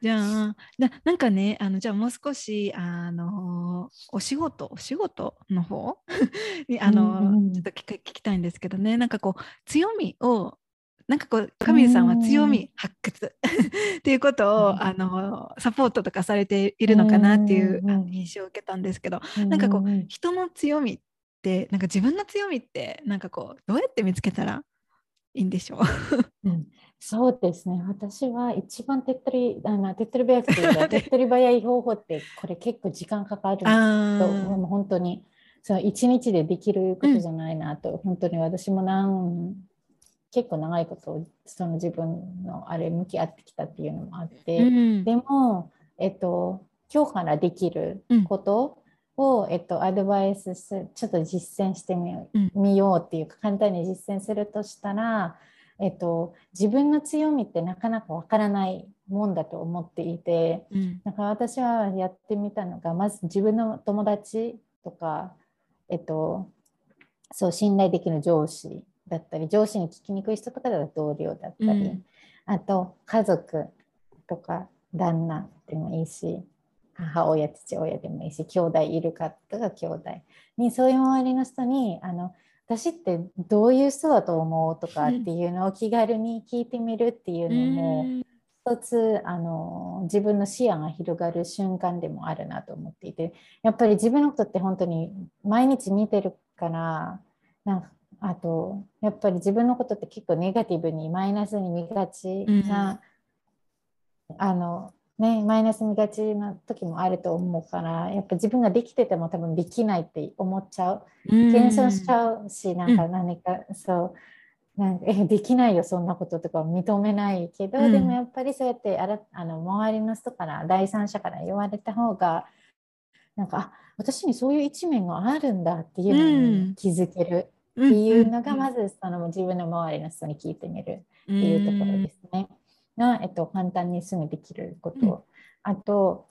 じゃあななんかねあのじゃあもう少しあのお仕事お仕事の方？*laughs* にあの、うんうん、ちょっと聞きたいんですけどね。なんかこう強みをなんかこう神谷さんは強み発掘 *laughs* っていうことを、うん、あのサポートとかされているのかなっていう、うん、印象を受けたんですけど、うん、なんかこう人の強みってなんか自分の強みってなんかこうどうやって見つけたらいいんでしょう、*laughs* うんそうですね。私は一番手っ取り、あの手っ取り早くていうか、*laughs* 手っ取り早い方法って、これ結構時間かかると、もう本当に、その一日でできることじゃないなと、うん、本当に私もなん結構長いことその自分のあれ向き合ってきたっていうのもあって、うん、でも、えっと、今日からできることを、うん、えっと、アドバイスすちょっと実践してみよう,、みようっていうか簡単に実践するとしたらえっと、自分の強みってなかなかわからないもんだと思っていて、うん、だから私はやってみたのがまず自分の友達とか、えっと、そう信頼できる上司だったり上司に聞きにくい人とかだと同僚だったり、うん、あと家族とか旦那でもいいし母親父親でもいいし兄弟いる方が兄弟にそういう周りの人にあの私ってどういう人だと思う？とかっていうのを気軽に聞いてみるっていうのも、一つあの自分の視野が広がる瞬間でもあるなと思っていてやっぱり自分のことって本当に毎日見てるからなんかあとやっぱり自分のことって結構ネガティブにマイナスに見がちな、うん、あのね、マイナス見がちな時もあると思うからやっぱ自分ができてても多分できないって思っちゃう。謙遜しちゃうしなんか何か、うん、そう。なんかえできないよそんなこととか認めないけど、うん、でもやっぱりそうやってあらあの周りの人から第三者から言われた方がなんかあ私にそういう一面があるんだっていうのに気づけるっていうのが、まずその自分の周りの人に聞いてみるっていうところですね。が、えっと、簡単にすぐできること、うん、あと、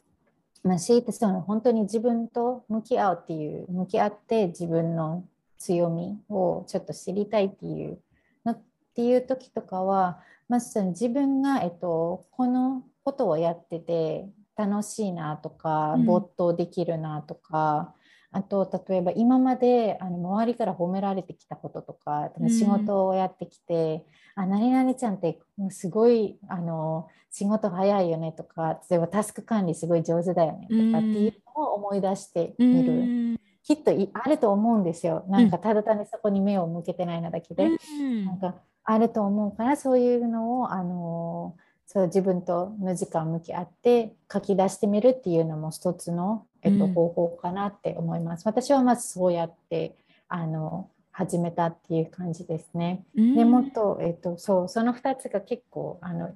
まあ、強いてその本当に自分と向き合うっていう向き合って自分の強みをちょっと知りたいっていうのっていう時とかはまず自分が、えっと、このことをやってて楽しいなとか没頭できるなとか、あと例えば今まであの周りから褒められてきたこととか仕事をやってきて、うん、あ何々ちゃんってすごいあの仕事早いよねとか例えばタスク管理すごい上手だよねとかっていうのを思い出してみる、うん、きっとあると思うんですよ。なんかただ単にそこに目を向けてないのだけで、うん、なんかあると思うからそういうのをあのそう自分との時間向き合って書き出してみるっていうのも一つのえっと、方法かなって思います。私はまずそうやってあの始めたっていう感じですね。でもっと、えっと、そうその2つが結構あの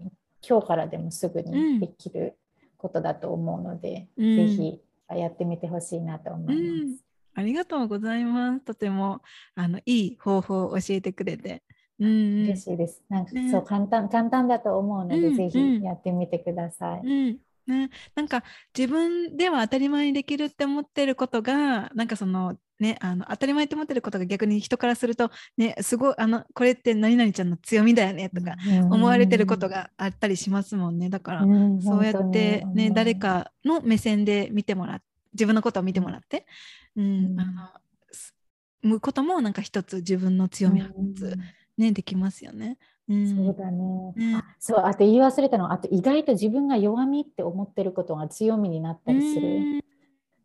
今日からでもすぐにできることだと思うので、うん、ぜひやってみてほしいなと思います。うん、ありがとうございます。とてもあのいい方法を教えてくれて。うん、嬉しいです。なんか、ね、そう簡単簡単だと思うので、うん、ぜひやってみてください。ね、なんか自分では当たり前にできるって思ってることがなんかそのねあの当たり前って思ってることが逆に人からするとねすごいあのこれって何々ちゃんの強みだよねとか思われてることがあったりしますもんね。だから、そうやってね、誰かの目線で見てもらって自分のことを見てもらって、うん、あの向くこともなんか一つ自分の強み発掘、ね、できますよね。そうだね、うん、あそうあと言い忘れたの。はあと意外と自分が弱みって思ってることが強みになったりする。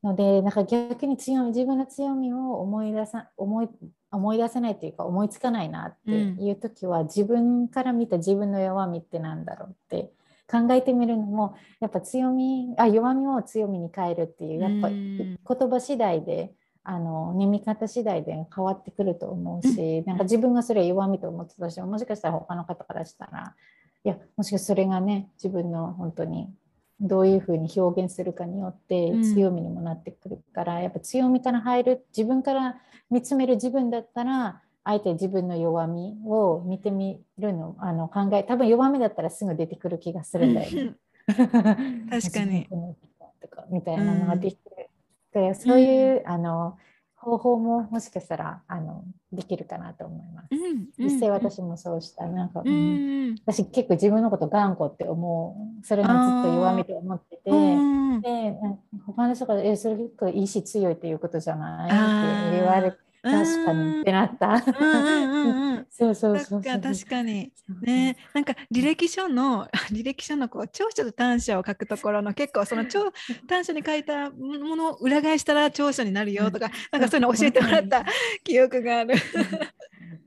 ので、なんか逆に強み自分の強みを思い出さ思い思い出せないというか思いつかないなっていう時は、うん、自分から見た自分の弱みってなんだろうって考えてみるのもやっぱ強みあ弱みを強みに変えるっていうやっぱ言葉次第であの見見方次第で変わってくると思うし、なんか自分がそれ弱みと思ってたしもしかしたら他の方からしたらいやもしかしたらそれがね自分の本当にどういうふうに表現するかによって強みにもなってくるから、うん、やっぱ強みから入る自分から見つめる自分だったらあえて自分の弱みを見てみるのあの考え多分弱みだったらすぐ出てくる気がするんだよね。確かに。*laughs* とかみたいなのができるでそういう、うん、あの方法ももしかしたらあのできるかなと思います。うん、実際私もそうした。なんか、うん、私結構自分のこと頑固って思う。それがずっと弱みと思ってて、で他の人から「えそれ結構いいし強いっていうことじゃない?」って言われて。確かにってなった。そうそうそう確かに。ね、なんか履歴書の *laughs* 履歴書のこう長所と短所を書くところの結構その長 *laughs* 短所に書いたものを裏返したら長所になるよとか、なんかそういうの教えてもらった記憶がある。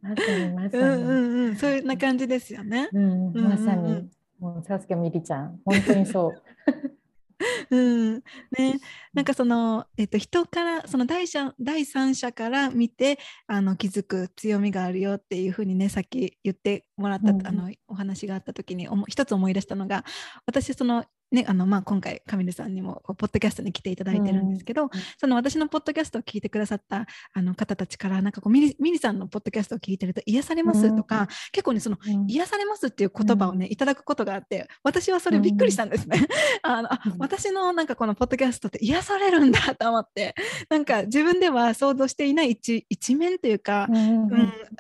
まさにまさに。うんうんうん、そういうな感じですよね。うん、まさに。もうさすがみりちゃん、本当にそう。うん。*laughs* ね、なんかその、えっと、人からその第者第三者から見てあの気づく強みがあるよっていうふうにねさっき言ってもらった、うん、あのお話があった時に一つ思い出したのが私そのね、あのまあ、今回カミルさんにもポッドキャストに来ていただいてるんですけど、うん、その私のポッドキャストを聞いてくださったあの方たちからなんかこうミリミリさんのポッドキャストを聞いてると癒されますとか、うん、結構ねその、うん、癒されますっていう言葉をねいただくことがあって私はそれびっくりしたんですね。*laughs* あのあ私のなんかこのポッドキャストって癒されるんだと思ってなんか自分では想像していない一一面というか、うん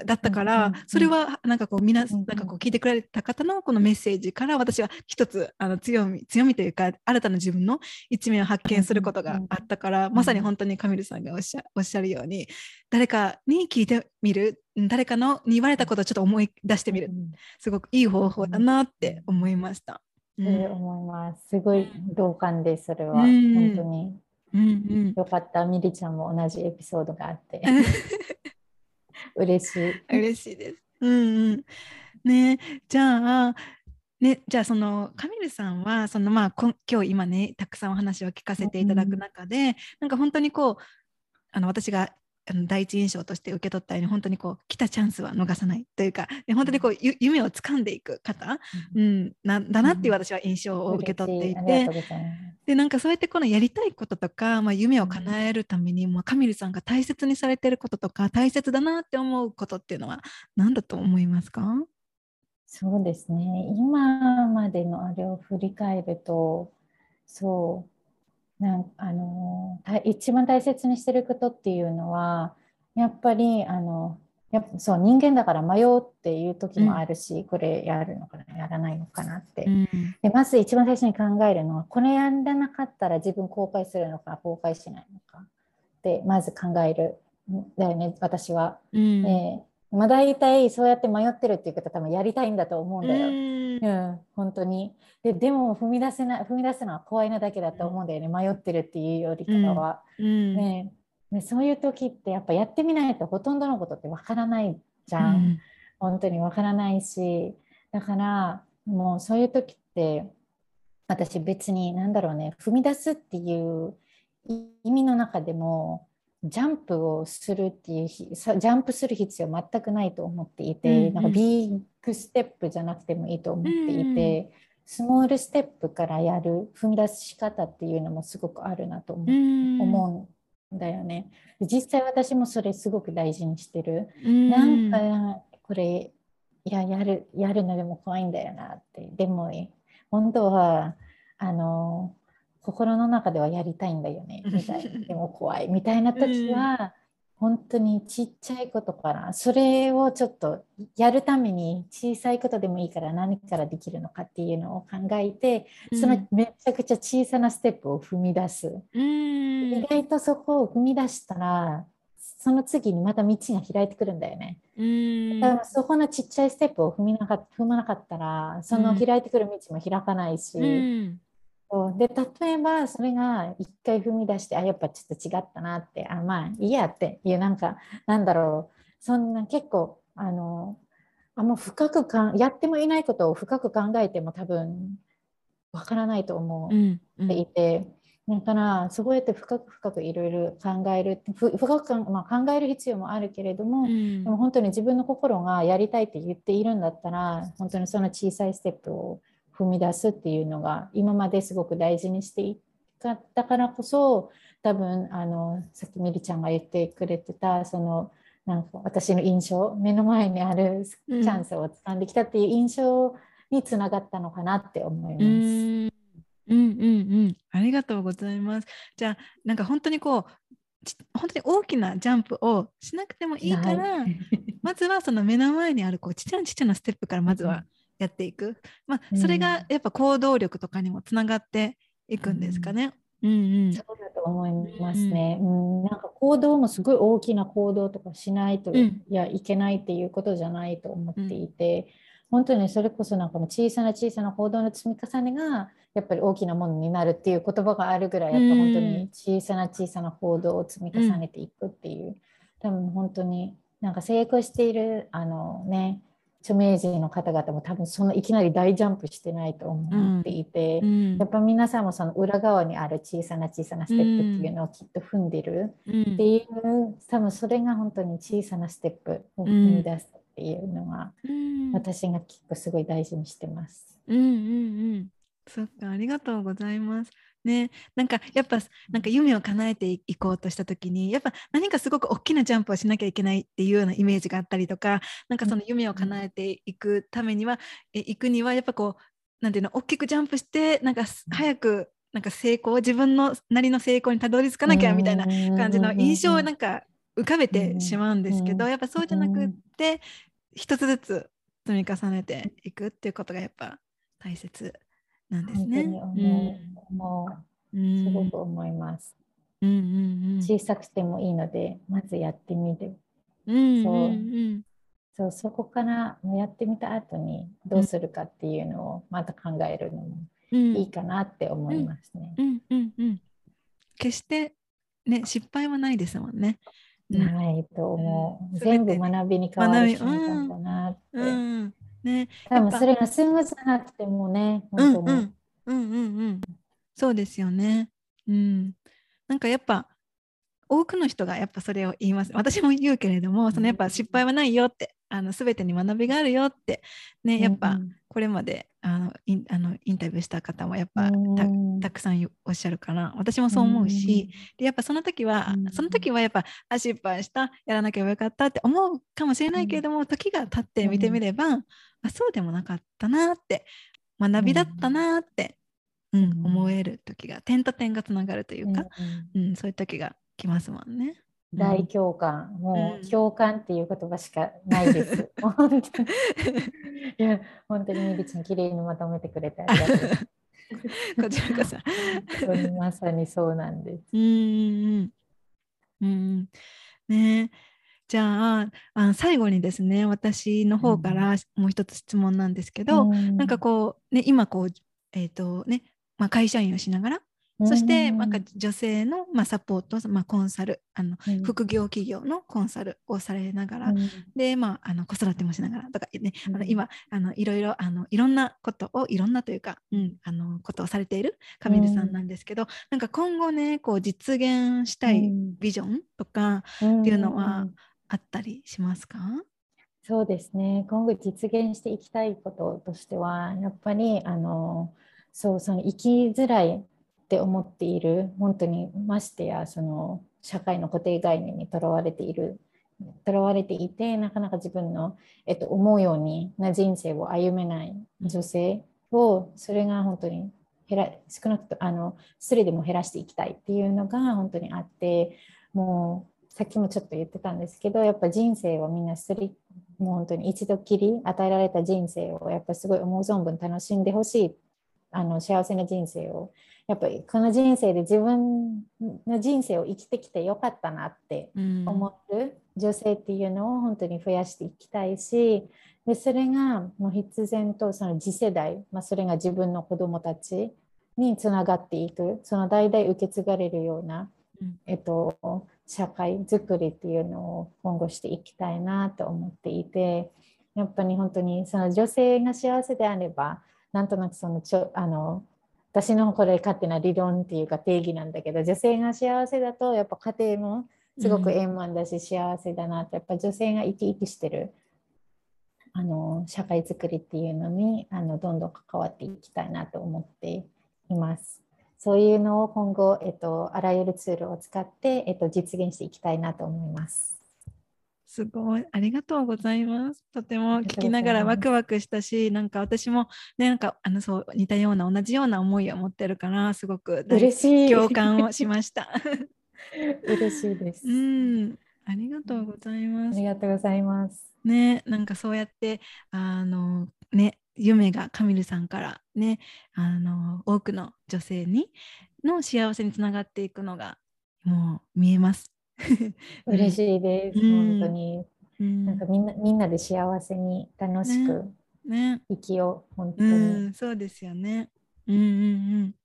だったからそれはなんかこうみななんかこう聞いてくれた方のこのメッセージから私は一つあの強み強みというか新たな自分の一面を発見することがあったから、まさに本当にカミルさんがおっしゃおっしゃるように誰かに聞いてみる誰かのに言われたことをちょっと思い出してみる、すごくいい方法だなって思いました。うん、思います。すごい同感です、それは。うん、本当に。うんうん、よかった、みりちゃんも同じエピソードがあって。*laughs* 嬉しい。嬉しいです。うんうん。ねじゃあ、ね、じゃあそのカミルさんはそのまあ今日今ねたくさんお話を聞かせていただく中で、うん、なんか本当にこうあの私が第一印象として受け取ったように本当にこう来たチャンスは逃さないというか本当にこう、夢を掴んでいく方、うん、なんだなっていう私は印象を受け取っていて、うん、でなんかそうやってこのやりたいこととか、まあ、夢を叶えるために、まあ、カミルさんが大切にされてることとか大切だなって思うことっていうのは何だと思いますか？そうですね。今までのあれを振り返るとそうなんあの一番大切にしてることっていうのはやっぱりあのやっぱそう人間だから迷うっていう時もあるし、うん、これやるのかなやらないのかなって、うん、でまず一番最初に考えるのはこれやらなかったら自分後悔するのか後悔しないのかってまず考える。だよね私は、うん、えまあ大体そうやって迷ってるっていう方多分やりたいんだと思うんだよ。うん、うん、本当に。ででも踏み出せない踏み出すのは怖いなだけだと思うんだよね迷ってるっていうよりかは、うん、ね。ね、そういう時ってやっぱやってみないとほとんどのことってわからないじゃん、うん、本当にわからないし。だからもうそういう時って私別に何だろうね踏み出すっていう意味の中でもジャンプをするっていうジャンプする必要全くないと思っていて、うんうん、なんかビッグステップじゃなくてもいいと思っていて、うん、スモールステップからやる踏み出し方っていうのもすごくあるなと思,、思うんだよね。実際私もそれすごく大事にしてる。うん、なんかこれいややるやるのでも怖いんだよなって。でも本当はあの心の中ではやりたいんだよねみたいな。でも怖い。みたいな時は、本当にちっちゃいことからそれをちょっとやるために小さいことでもいいから何からできるのかっていうのを考えて、そのめちゃくちゃ小さなステップを踏み出す、うん、意外とそこを踏み出したらその次にまた道が開いてくるんだよね。うん。だからそこのちっちゃいステップを踏みなか踏まなかったらその開いてくる道も開かないし、うん、そう。で例えばそれが一回踏み出してあやっぱちょっと違ったなってあまあいいやっていうなんかなんだろう。そんな結構あのあんま深くかんやってもいないことを深く考えても多分わからないと思っていて、うん。うん、だからそうやって深く深くいろいろ考える深く、まあ、考える必要もあるけれども、うん、でも本当に自分の心がやりたいって言っているんだったら本当にその小さいステップを踏み出すっていうのが今まですごく大事にしていったからこそ多分あのさっきみりちゃんが言ってくれてたそのなんか私の印象目の前にあるチャンスを掴んできたっていう印象につながったのかなって思います。うんうんうんありがとうございます。じゃあなんか本当にこう本当に大きなジャンプをしなくてもいいから、まずはその目の前にあるこうちっちゃなちっちゃなステップからまずはやっていく、まあ、それがやっぱ行動力とかにもつながっていくんですかね。うんうん、そうだと思いますね、うん、うん、なんか行動もすごい大きな行動とかしないと、いやいけないっていうことじゃないと思っていて、本当にそれこそなんかも小さな小さな行動の積み重ねがやっぱり大きなものになるっていう言葉があるぐらいやっぱ本当に小さな小さな行動を積み重ねていくっていう、多分本当になんか成功しているあのね著名人の方々も多分そのいきなり大ジャンプしてないと思っていて、うん、やっぱ皆さんもその裏側にある小さな小さなステップっていうのをきっと踏んでるっていう、うん、多分それが本当に小さなステップを踏み出すっていうのが、私が結構すごい大事にしてます。うんうんうん。そっかありがとうございます。ね、なんかやっぱなんか夢を叶えていこうとした時にやっぱ何かすごく大きなジャンプをしなきゃいけないっていうようなイメージがあったりとかなんかその夢を叶えていくためには、え行くにはやっぱこうなんていうの大きくジャンプしてなんか早くなんか成功自分のなりの成功にたどり着かなきゃみたいな感じの印象をなんか浮かべてしまうんですけどやっぱそうじゃなくって一つずつ積み重ねていくっていうことがやっぱ大切なんですね。思う、うん、すごく思います、うんうんうん。小さくてもいいので、まずやってみる。うんうんうん、そうそこからやってみた後にどうするかっていうのをまた考えるのもいいかなって思いますね。うんうんうん、決してね失敗はないですもんね。ないと思う。全部学びに変わる瞬間だなって。うんね、多分それがスムーズなくてもね、本当に。うんうんうんうんうん。そうですよね。うん。なんかやっぱ多くの人がやっぱそれを言います。私も言うけれども、そのやっぱ失敗はないよって、あの全てに学びがあるよって、ね、やっぱこれまであのインあのインタビューした方もやっぱたくさんおっしゃるから私もそう思うし、でやっぱその時は、その時はやっぱあ失敗したやらなければよかったって思うかもしれないけれども、時が経って見てみれば、あそうでもなかったなって学びだったなって、うん、思える時が点と点がつながるというか、うん、そういう時が来ますもんね。大共感、うん、もう共感っていう言葉しかないです。*laughs* 本当にいや本当にみりちゃん綺麗にまとめてくれてありがとう。こちらこそ。*laughs* まさにそうなんです。うんうんねじゃああ最後にですね私の方からもう一つ質問なんですけど、うん、なんかこう、ね、今こう、えーとねまあ、会社員をしながらそして、なん。か女性の、まあ、サポート、まあ、コンサルあの、うん、副業企業のコンサルをされながら、うん、で、まあ、あの子育てもしながらとかね、うん、あの今あのいろいろあのいろんなことをいろんなというか、うん、あのことをされているカミルさんなんですけど、なんか今後ねこう実現したいビジョンとかっていうのはあったりしますか、そうですね。今後実現していきたいこととしてはやっぱりあのそうその生きづらいって思っている本当にましてやその社会の固定概念にとらわれているとらわれていてなかなか自分の、えっと、思うようにな人生を歩めない女性をそれが本当に減ら少なくとあのそれでも減らしていきたいっていうのが本当にあってもうさっきもちょっと言ってたんですけどやっぱ人生をみんなすりもう本当に一度きり与えられた人生をやっぱすごい思う存分楽しんでほしいあの幸せな人生を。やっぱりこの人生で自分の人生を生きてきてよかったなって思る女性っていうのを本当に増やしていきたいしでそれがもう必然とその次世代、まあ、それが自分の子どもたちにつながっていくその代々受け継がれるような、えっと、社会づくりっていうのを今後していきたいなと思っていてやっぱり本当にその女性が幸せであればなんとなくそのちょあの私のこれ勝手な理論っていうか定義なんだけど女性が幸せだとやっぱ家庭もすごく円満だし幸せだなってやっぱ女性が生き生きしてるあの社会づくりっていうのにあのどんどん関わっていきたいなと思っています。そういうのを今後、えっと、あらゆるツールを使って、えっと、実現していきたいなと思います。すごい。ありがとうございます。とても聞きながらワクワクしたし、なんか私もね、なんかあのそう似たような同じような思いを持ってるから、すごく嬉しい共感をしました。*laughs* 嬉しいです。うん、ありがとうございます。ありがとうございます。ね、なんかそうやってあのね、夢がカミルさんからね、あの多くの女性にの幸せにつながっていくのがもう見えます。*laughs* 嬉しいです、うん、本当に、うん、なんかみんなみんなで幸せに楽しく生きよう、ねね、本当に、うん、そうですよね。うんうんうん。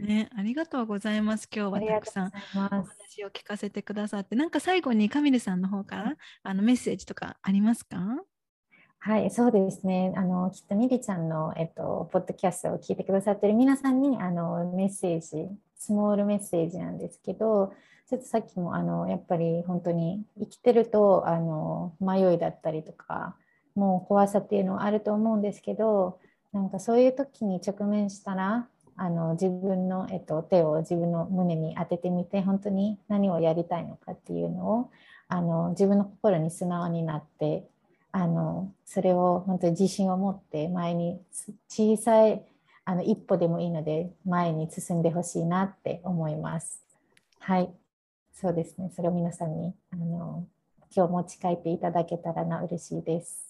ね、ありがとうございます。今日はたくさんお話を聞かせてくださって、なんか最後にカミルさんの方からあのメッセージとかありますか？はい、そうですね。あのきっとミリちゃんの、えっと、ポッドキャストを聞いてくださってる皆さんにあのメッセージ、スモールメッセージなんですけど、ちょっとさっきもあのやっぱり本当に生きてるとあの迷いだったりとかもう怖さっていうのはあると思うんですけどなんかそういう時に直面したらあの自分の、えっと、手を自分の胸に当ててみて本当に何をやりたいのかっていうのをあの自分の心に素直になってあのそれを本当に自信を持って前に小さいあの一歩でもいいので前に進んでほしいなって思います。はい、そうですね。それを皆さんにあの今日持ち帰っていただけたらな嬉しいです。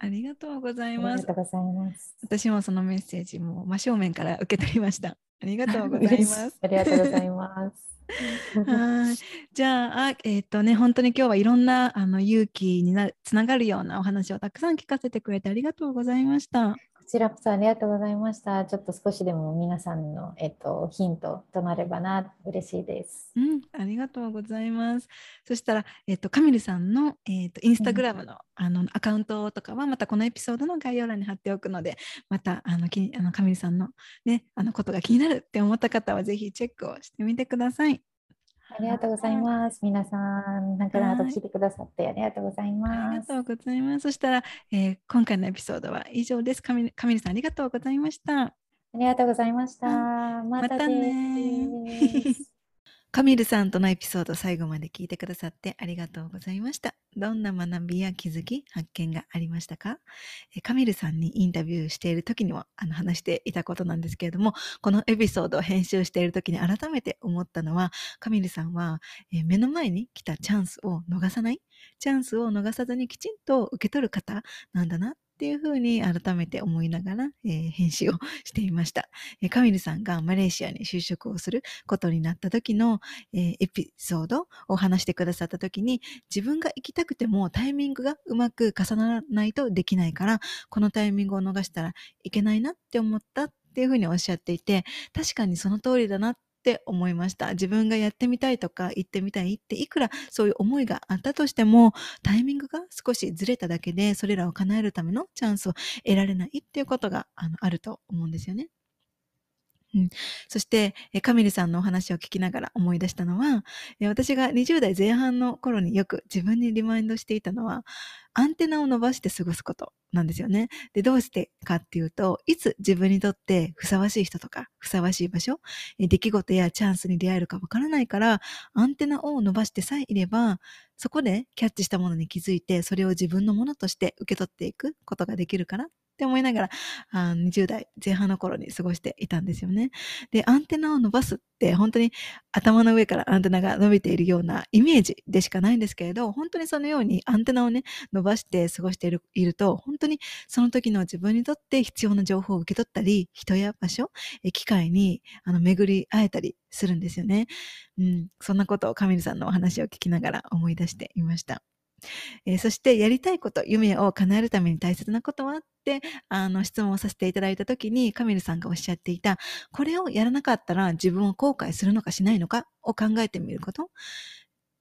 ありがとうございます。ありがとうございます。私もそのメッセージも真正面から受け取りました。ありがとうございます。*laughs* ありがとうございます。*laughs* はいじゃあ、えっ、ー、とね、本当に今日はいろんなあの勇気になつながるようなお話をたくさん聞かせてくれてありがとうございました。ちらこそありがとうございました。ちょっと少しでも皆さんの、えっと、ヒントとなればな、嬉しいです。うん、ありがとうございます。そしたら、えっと、カミルさんの、えっと、インスタグラムの,、あのアカウントとかは、またこのエピソードの概要欄に貼っておくので、またあのきあのカミルさんの,、ね、あのことが気になるって思った方は、ぜひチェックをしてみてください。ありがとうございます。皆さん、なんかなと聞いてくださってありがとうございます。ありがとうございます。そしたら、えー、今回のエピソードは以上です。カミルさん、ありがとうございました。ありがとうございました。またね。カミルさんとのエピソード最後まで聞いてくださってありがとうございました。どんな学びや気づき、発見がありましたか？カミルさんにインタビューしている時にもあの話していたことなんですけれども、このエピソードを編集している時に改めて思ったのは、カミルさんは目の前に来たチャンスを逃さない、チャンスを逃さずにきちんと受け取る方なんだなっていうふうに改めて思いながら、えー、編集を *laughs* していました、えー、カミルさんがマレーシアに就職をすることになった時の、えー、エピソードを話してくださった時に自分が行きたくてもタイミングがうまく重ならないとできないからこのタイミングを逃したらいけないなって思ったっていうふうにおっしゃっていて確かにその通りだなっって思いました。自分がやってみたいとか行ってみたいっていくらそういう思いがあったとしてもタイミングが少しずれただけでそれらを叶えるためのチャンスを得られないっていうことがあのあると思うんですよね。そして、カミルさんのお話を聞きながら思い出したのは、私が20代前半の頃によく自分にリマインドしていたのは、アンテナを伸ばして過ごすことなんですよね。で、どうしてかっていうと、いつ自分にとってふさわしい人とか、ふさわしい場所、出来事やチャンスに出会えるかわからないから、アンテナを伸ばしてさえいれば、そこでキャッチしたものに気づいて、それを自分のものとして受け取っていくことができるからっって思いながら、あ20代前半の頃に過ごしていたんですよね。で、アンテナを伸ばすって本当に頭の上からアンテナが伸びているようなイメージでしかないんですけれど、本当にそのようにアンテナをね、伸ばして過ごしているいると、本当にその時の自分にとって必要な情報を受け取ったり、人や場所、機会にあの巡り会えたりするんですよね。うん、そんなことをカミルさんのお話を聞きながら思い出していました。えー、そしてやりたいこと、夢を叶えるために大切なことは？ってあの質問をさせていただいたときにカミルさんがおっしゃっていた、これをやらなかったら自分を後悔するのかしないのかを考えてみること。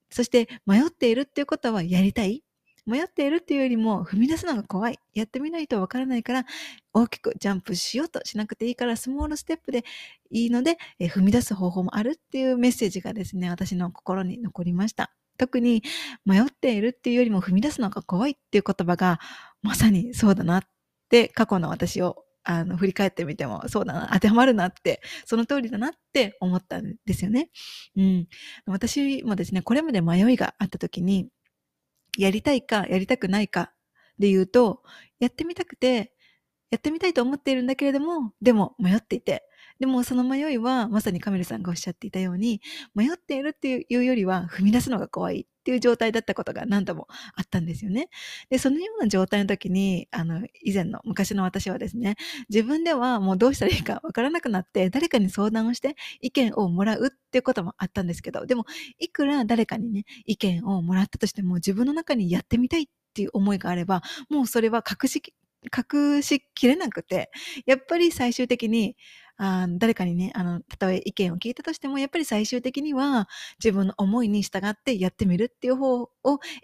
そして迷っているっていうことはやりたい？迷っているっていうよりも踏み出すのが怖い？やってみないとわからないから大きくジャンプしようとしなくていいからスモールステップでいいので、え踏み出す方法もあるっていうメッセージがですね、私の心に残りました。特に迷っているっていうよりも踏み出すのが怖いっていう言葉がまさにそうだなって過去の私をあの振り返ってみてもそうだな当てはまるなってその通りだなって思ったんですよね。うん、私もですねこれまで迷いがあった時にやりたいかやりたくないかで言うとやってみたくてやってみたいと思っているんだけれどもでも迷っていてでもその迷いはまさにカメルさんがおっしゃっていたように迷っているっていうよりは踏み出すのが怖いっていう状態だったことが何度もあったんですよね。で、そのような状態の時に、あの、以前の昔の私はですね、自分ではもうどうしたらいいかわからなくなって、誰かに相談をして意見をもらうっていうこともあったんですけど、でも、いくら誰かにね、意見をもらったとしても、自分の中にやってみたいっていう思いがあれば、もうそれは隠し、隠しきれなくて、やっぱり最終的に、あ誰かにね、あの、たとえ意見を聞いたとしても、やっぱり最終的には自分の思いに従ってやってみるっていう方を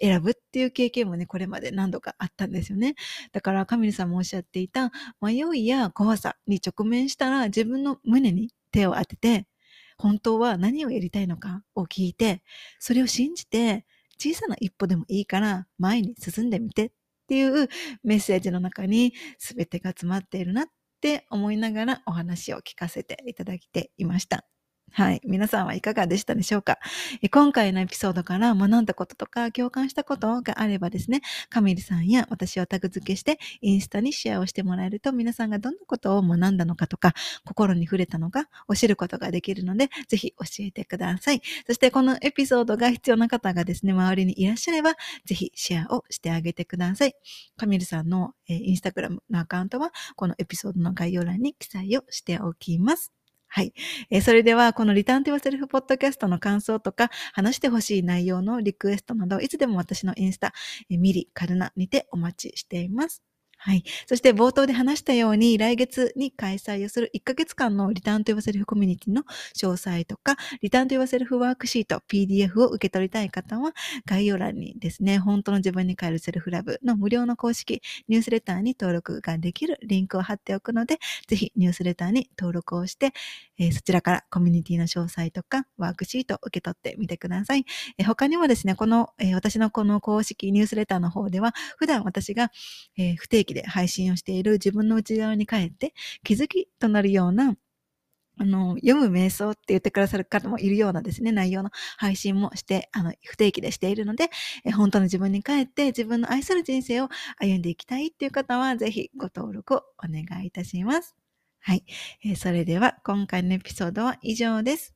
選ぶっていう経験もね、これまで何度かあったんですよね。だから、カミルさんもおっしゃっていた、迷いや怖さに直面したら自分の胸に手を当てて、本当は何をやりたいのかを聞いて、それを信じて、小さな一歩でもいいから前に進んでみてっていうメッセージの中に全てが詰まっているなっって思いながらお話を聞かせていただいていました。はい。皆さんはいかがでしたでしょうか？今回のエピソードから学んだこととか共感したことがあればですね、カミルさんや私をタグ付けしてインスタにシェアをしてもらえると皆さんがどんなことを学んだのかとか心に触れたのかを知ることができるのでぜひ教えてください。そしてこのエピソードが必要な方がですね、周りにいらっしゃればぜひシェアをしてあげてください。カミルさんのインスタグラムのアカウントはこのエピソードの概要欄に記載をしておきます。はい。えー、それでは、このリターンと y o セルフポッドキャストの感想とか、話してほしい内容のリクエストなど、いつでも私のインスタ、えー、ミリ、カルナにてお待ちしています。はい。そして冒頭で話したように、来月に開催をする1ヶ月間のリターンと言わせるコミュニティの詳細とか、リターンと言わせるワークシート、PDF を受け取りたい方は、概要欄にですね、本当の自分に変えるセルフラブの無料の公式ニュースレターに登録ができるリンクを貼っておくので、ぜひニュースレターに登録をして、えー、そちらからコミュニティの詳細とかワークシートを受け取ってみてください。えー、他にもですね、この、えー、私のこの公式ニュースレターの方では、普段私が、え不定期で配信をしている自分の内側に帰って気づきとなるようなあの、読む瞑想って言ってくださる方もいるようなですね、内容の配信もして、あの、不定期でしているので、え本当の自分に帰って自分の愛する人生を歩んでいきたいっていう方は、ぜひご登録をお願いいたします。はい。え、それでは、今回のエピソードは以上です。